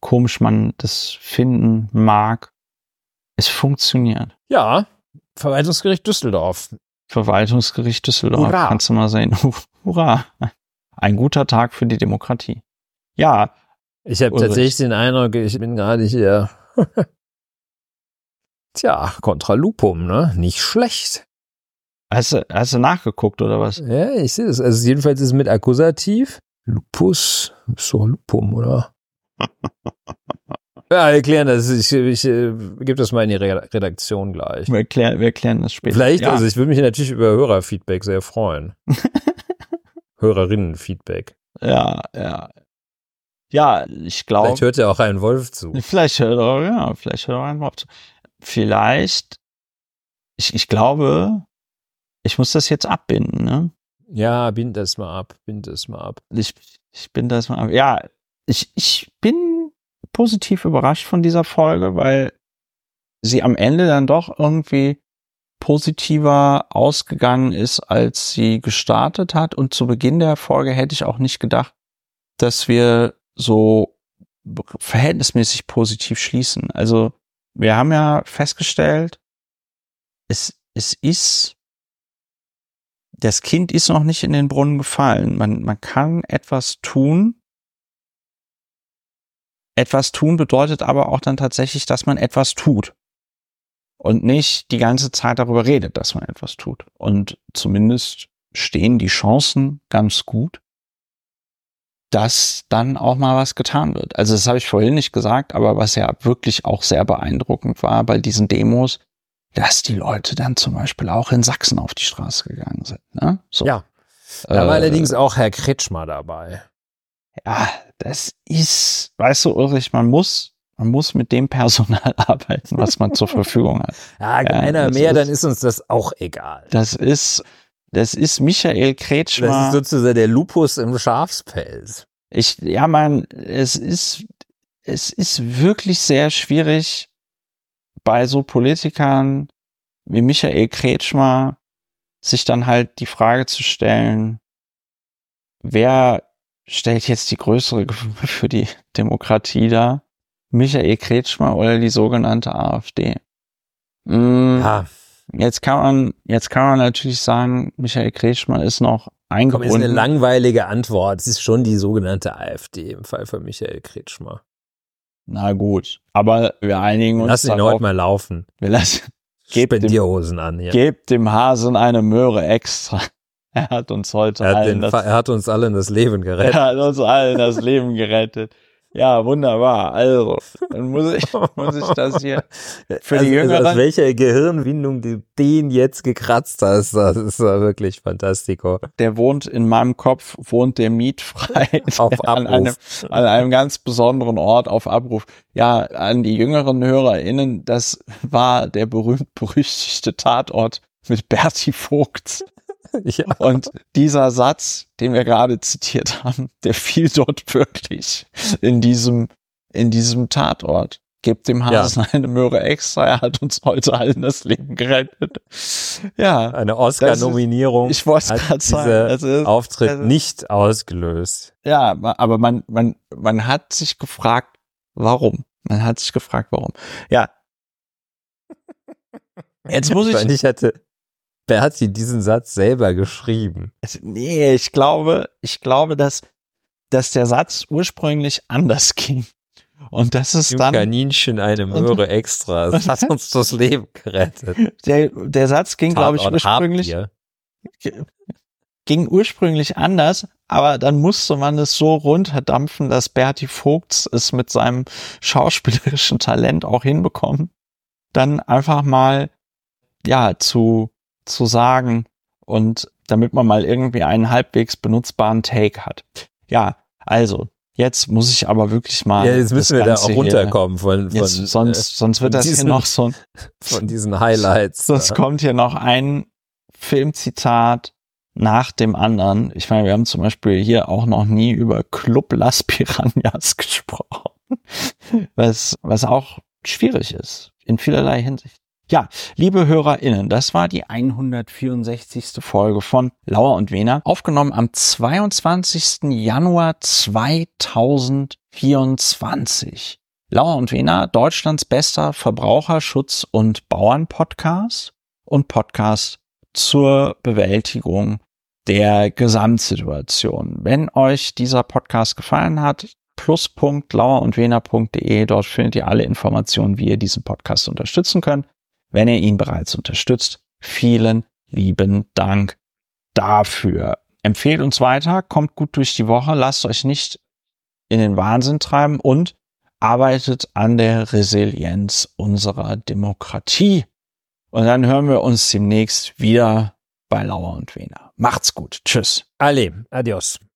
komisch man das finden mag, es funktioniert. Ja, Verwaltungsgericht Düsseldorf. Verwaltungsgericht Düsseldorf, Hurra. kannst du mal sehen. <laughs> Hurra. Ein guter Tag für die Demokratie. Ja. Ich habe tatsächlich den Eindruck, ich bin gerade hier. <laughs> Tja, Contra Lupum, ne? Nicht schlecht. Hast du, hast du nachgeguckt oder was? Ja, ich sehe das. Also jedenfalls ist es mit Akkusativ. Lupus, doch Lupum, oder? <laughs> Ja, wir klären das. Ich, ich äh, gebe das mal in die Redaktion gleich. Wir klären, wir klären das später. Vielleicht, ja. also ich würde mich natürlich über Hörerfeedback sehr freuen. <laughs> Hörerinnenfeedback. Ja, ja. Ja, ich glaube. Vielleicht hört ja auch ein Wolf zu. Vielleicht hört er, ja, vielleicht hört auch ein Wolf zu. Vielleicht, ich, ich glaube, ich muss das jetzt abbinden, ne? Ja, bind das mal ab, bind das mal ab. Ich, ich bind das mal ab. Ja, ich, ich bin positiv überrascht von dieser Folge, weil sie am Ende dann doch irgendwie positiver ausgegangen ist, als sie gestartet hat. Und zu Beginn der Folge hätte ich auch nicht gedacht, dass wir so verhältnismäßig positiv schließen. Also wir haben ja festgestellt, es, es ist, das Kind ist noch nicht in den Brunnen gefallen. Man, man kann etwas tun, etwas tun bedeutet aber auch dann tatsächlich, dass man etwas tut. Und nicht die ganze Zeit darüber redet, dass man etwas tut. Und zumindest stehen die Chancen ganz gut, dass dann auch mal was getan wird. Also das habe ich vorhin nicht gesagt, aber was ja wirklich auch sehr beeindruckend war bei diesen Demos, dass die Leute dann zum Beispiel auch in Sachsen auf die Straße gegangen sind. Ne? So. Ja, da war äh, allerdings auch Herr Kretschmer dabei ja, das ist, weißt du, Ulrich, man muss, man muss mit dem Personal <laughs> arbeiten, was man zur Verfügung hat. Ja, <laughs> ja einer mehr, ist, dann ist uns das auch egal. Das ist, das ist Michael Kretschmer. Das ist sozusagen der Lupus im Schafspelz. Ich, ja, man, es ist, es ist wirklich sehr schwierig bei so Politikern wie Michael Kretschmer sich dann halt die Frage zu stellen, wer stellt jetzt die größere Gefahr <laughs> für die Demokratie dar? Michael Kretschmer oder die sogenannte AfD? Mm, ja. Jetzt kann man, jetzt kann man natürlich sagen, Michael Kretschmer ist noch eingebunden. Komm, ist eine langweilige Antwort. Es ist schon die sogenannte AfD im Fall von Michael Kretschmer. Na gut, aber wir einigen uns. Lass ihn heute mal laufen. Wir lassen, <laughs> gebt Spendierhosen an. Ja. Gebt dem Hasen eine Möhre extra. <laughs> Er hat uns heute Er hat, allen das, er hat uns allen das Leben gerettet. er hat uns allen das Leben gerettet. Ja, wunderbar. Also, dann muss ich, muss ich das hier für die also, Jüngeren. Aus welcher Gehirnwindung du den jetzt gekratzt hast, das ist wirklich fantastico. der wohnt in meinem Kopf, wohnt der mietfrei <laughs> Auf an, einem, Abruf. an einem ganz besonderen Ort auf Abruf. Ja, an die jüngeren HörerInnen, das war der berühmt-berüchtigte Tatort mit Berti Vogt. <laughs> Ja. Und dieser Satz, den wir gerade zitiert haben, der fiel dort <laughs> wirklich in diesem, in diesem Tatort. Gebt dem Hasen eine Möhre extra, er hat uns heute allen das Leben gerettet. Ja, Eine Oscar-Nominierung ich wollte gerade sagen, das ist, Auftritt also- nicht ausgelöst. Ja, aber man, man, man hat sich gefragt, warum. Man hat sich gefragt, warum. Ja. <laughs> Jetzt muss ich. Wahrscheinlich hätte Berti diesen Satz selber geschrieben. Es- Nee, ich glaube, ich glaube, dass, dass der Satz ursprünglich anders <laughs> ging. Und das ist Dem dann, Kaninchen eine Möhre extra. Das <laughs> hat uns das Leben gerettet. der, der Satz ging, glaube ich, ursprünglich, ging ursprünglich anders, aber dann musste man es so runterdampfen, dass Berti Vogts es mit seinem schauspielerischen Talent auch hinbekommen, dann einfach mal, ja, zu, zu sagen und damit man mal irgendwie einen halbwegs benutzbaren Take hat. Ja, also, jetzt muss ich aber wirklich mal. Ja, jetzt müssen wir da Ganze auch runterkommen von, Hier, von, jetzt, sonst, sonst wird das hier diesen- noch so ein, äh, <laughs> von diesen Highlights. <laughs> Sonst kommt hier noch ein Filmzitat nach dem anderen. Ich meine, wir haben zum Beispiel hier auch noch nie über Club Las Piranhas <laughs> gesprochen, was, was auch schwierig ist in vielerlei Hinsicht. Ja, liebe HörerInnen, das war die 164. Folge von Lauer und Wena, aufgenommen am 22. Januar 2024. Lauer und Wena, Deutschlands bester Verbraucherschutz- und Bauernpodcast und Podcast zur Bewältigung der Gesamtsituation. Wenn euch dieser Podcast gefallen hat, plus.lauerundwener.de, dort findet ihr alle Informationen, wie ihr diesen Podcast unterstützen könnt. Wenn ihr ihn bereits unterstützt, vielen lieben Dank dafür. Empfehlt uns weiter, kommt gut durch die Woche, lasst euch nicht in den Wahnsinn treiben und arbeitet an der Resilienz unserer Demokratie. Und dann hören wir uns demnächst wieder bei Lauer und Wena. Macht's gut. Tschüss. Alle, adios.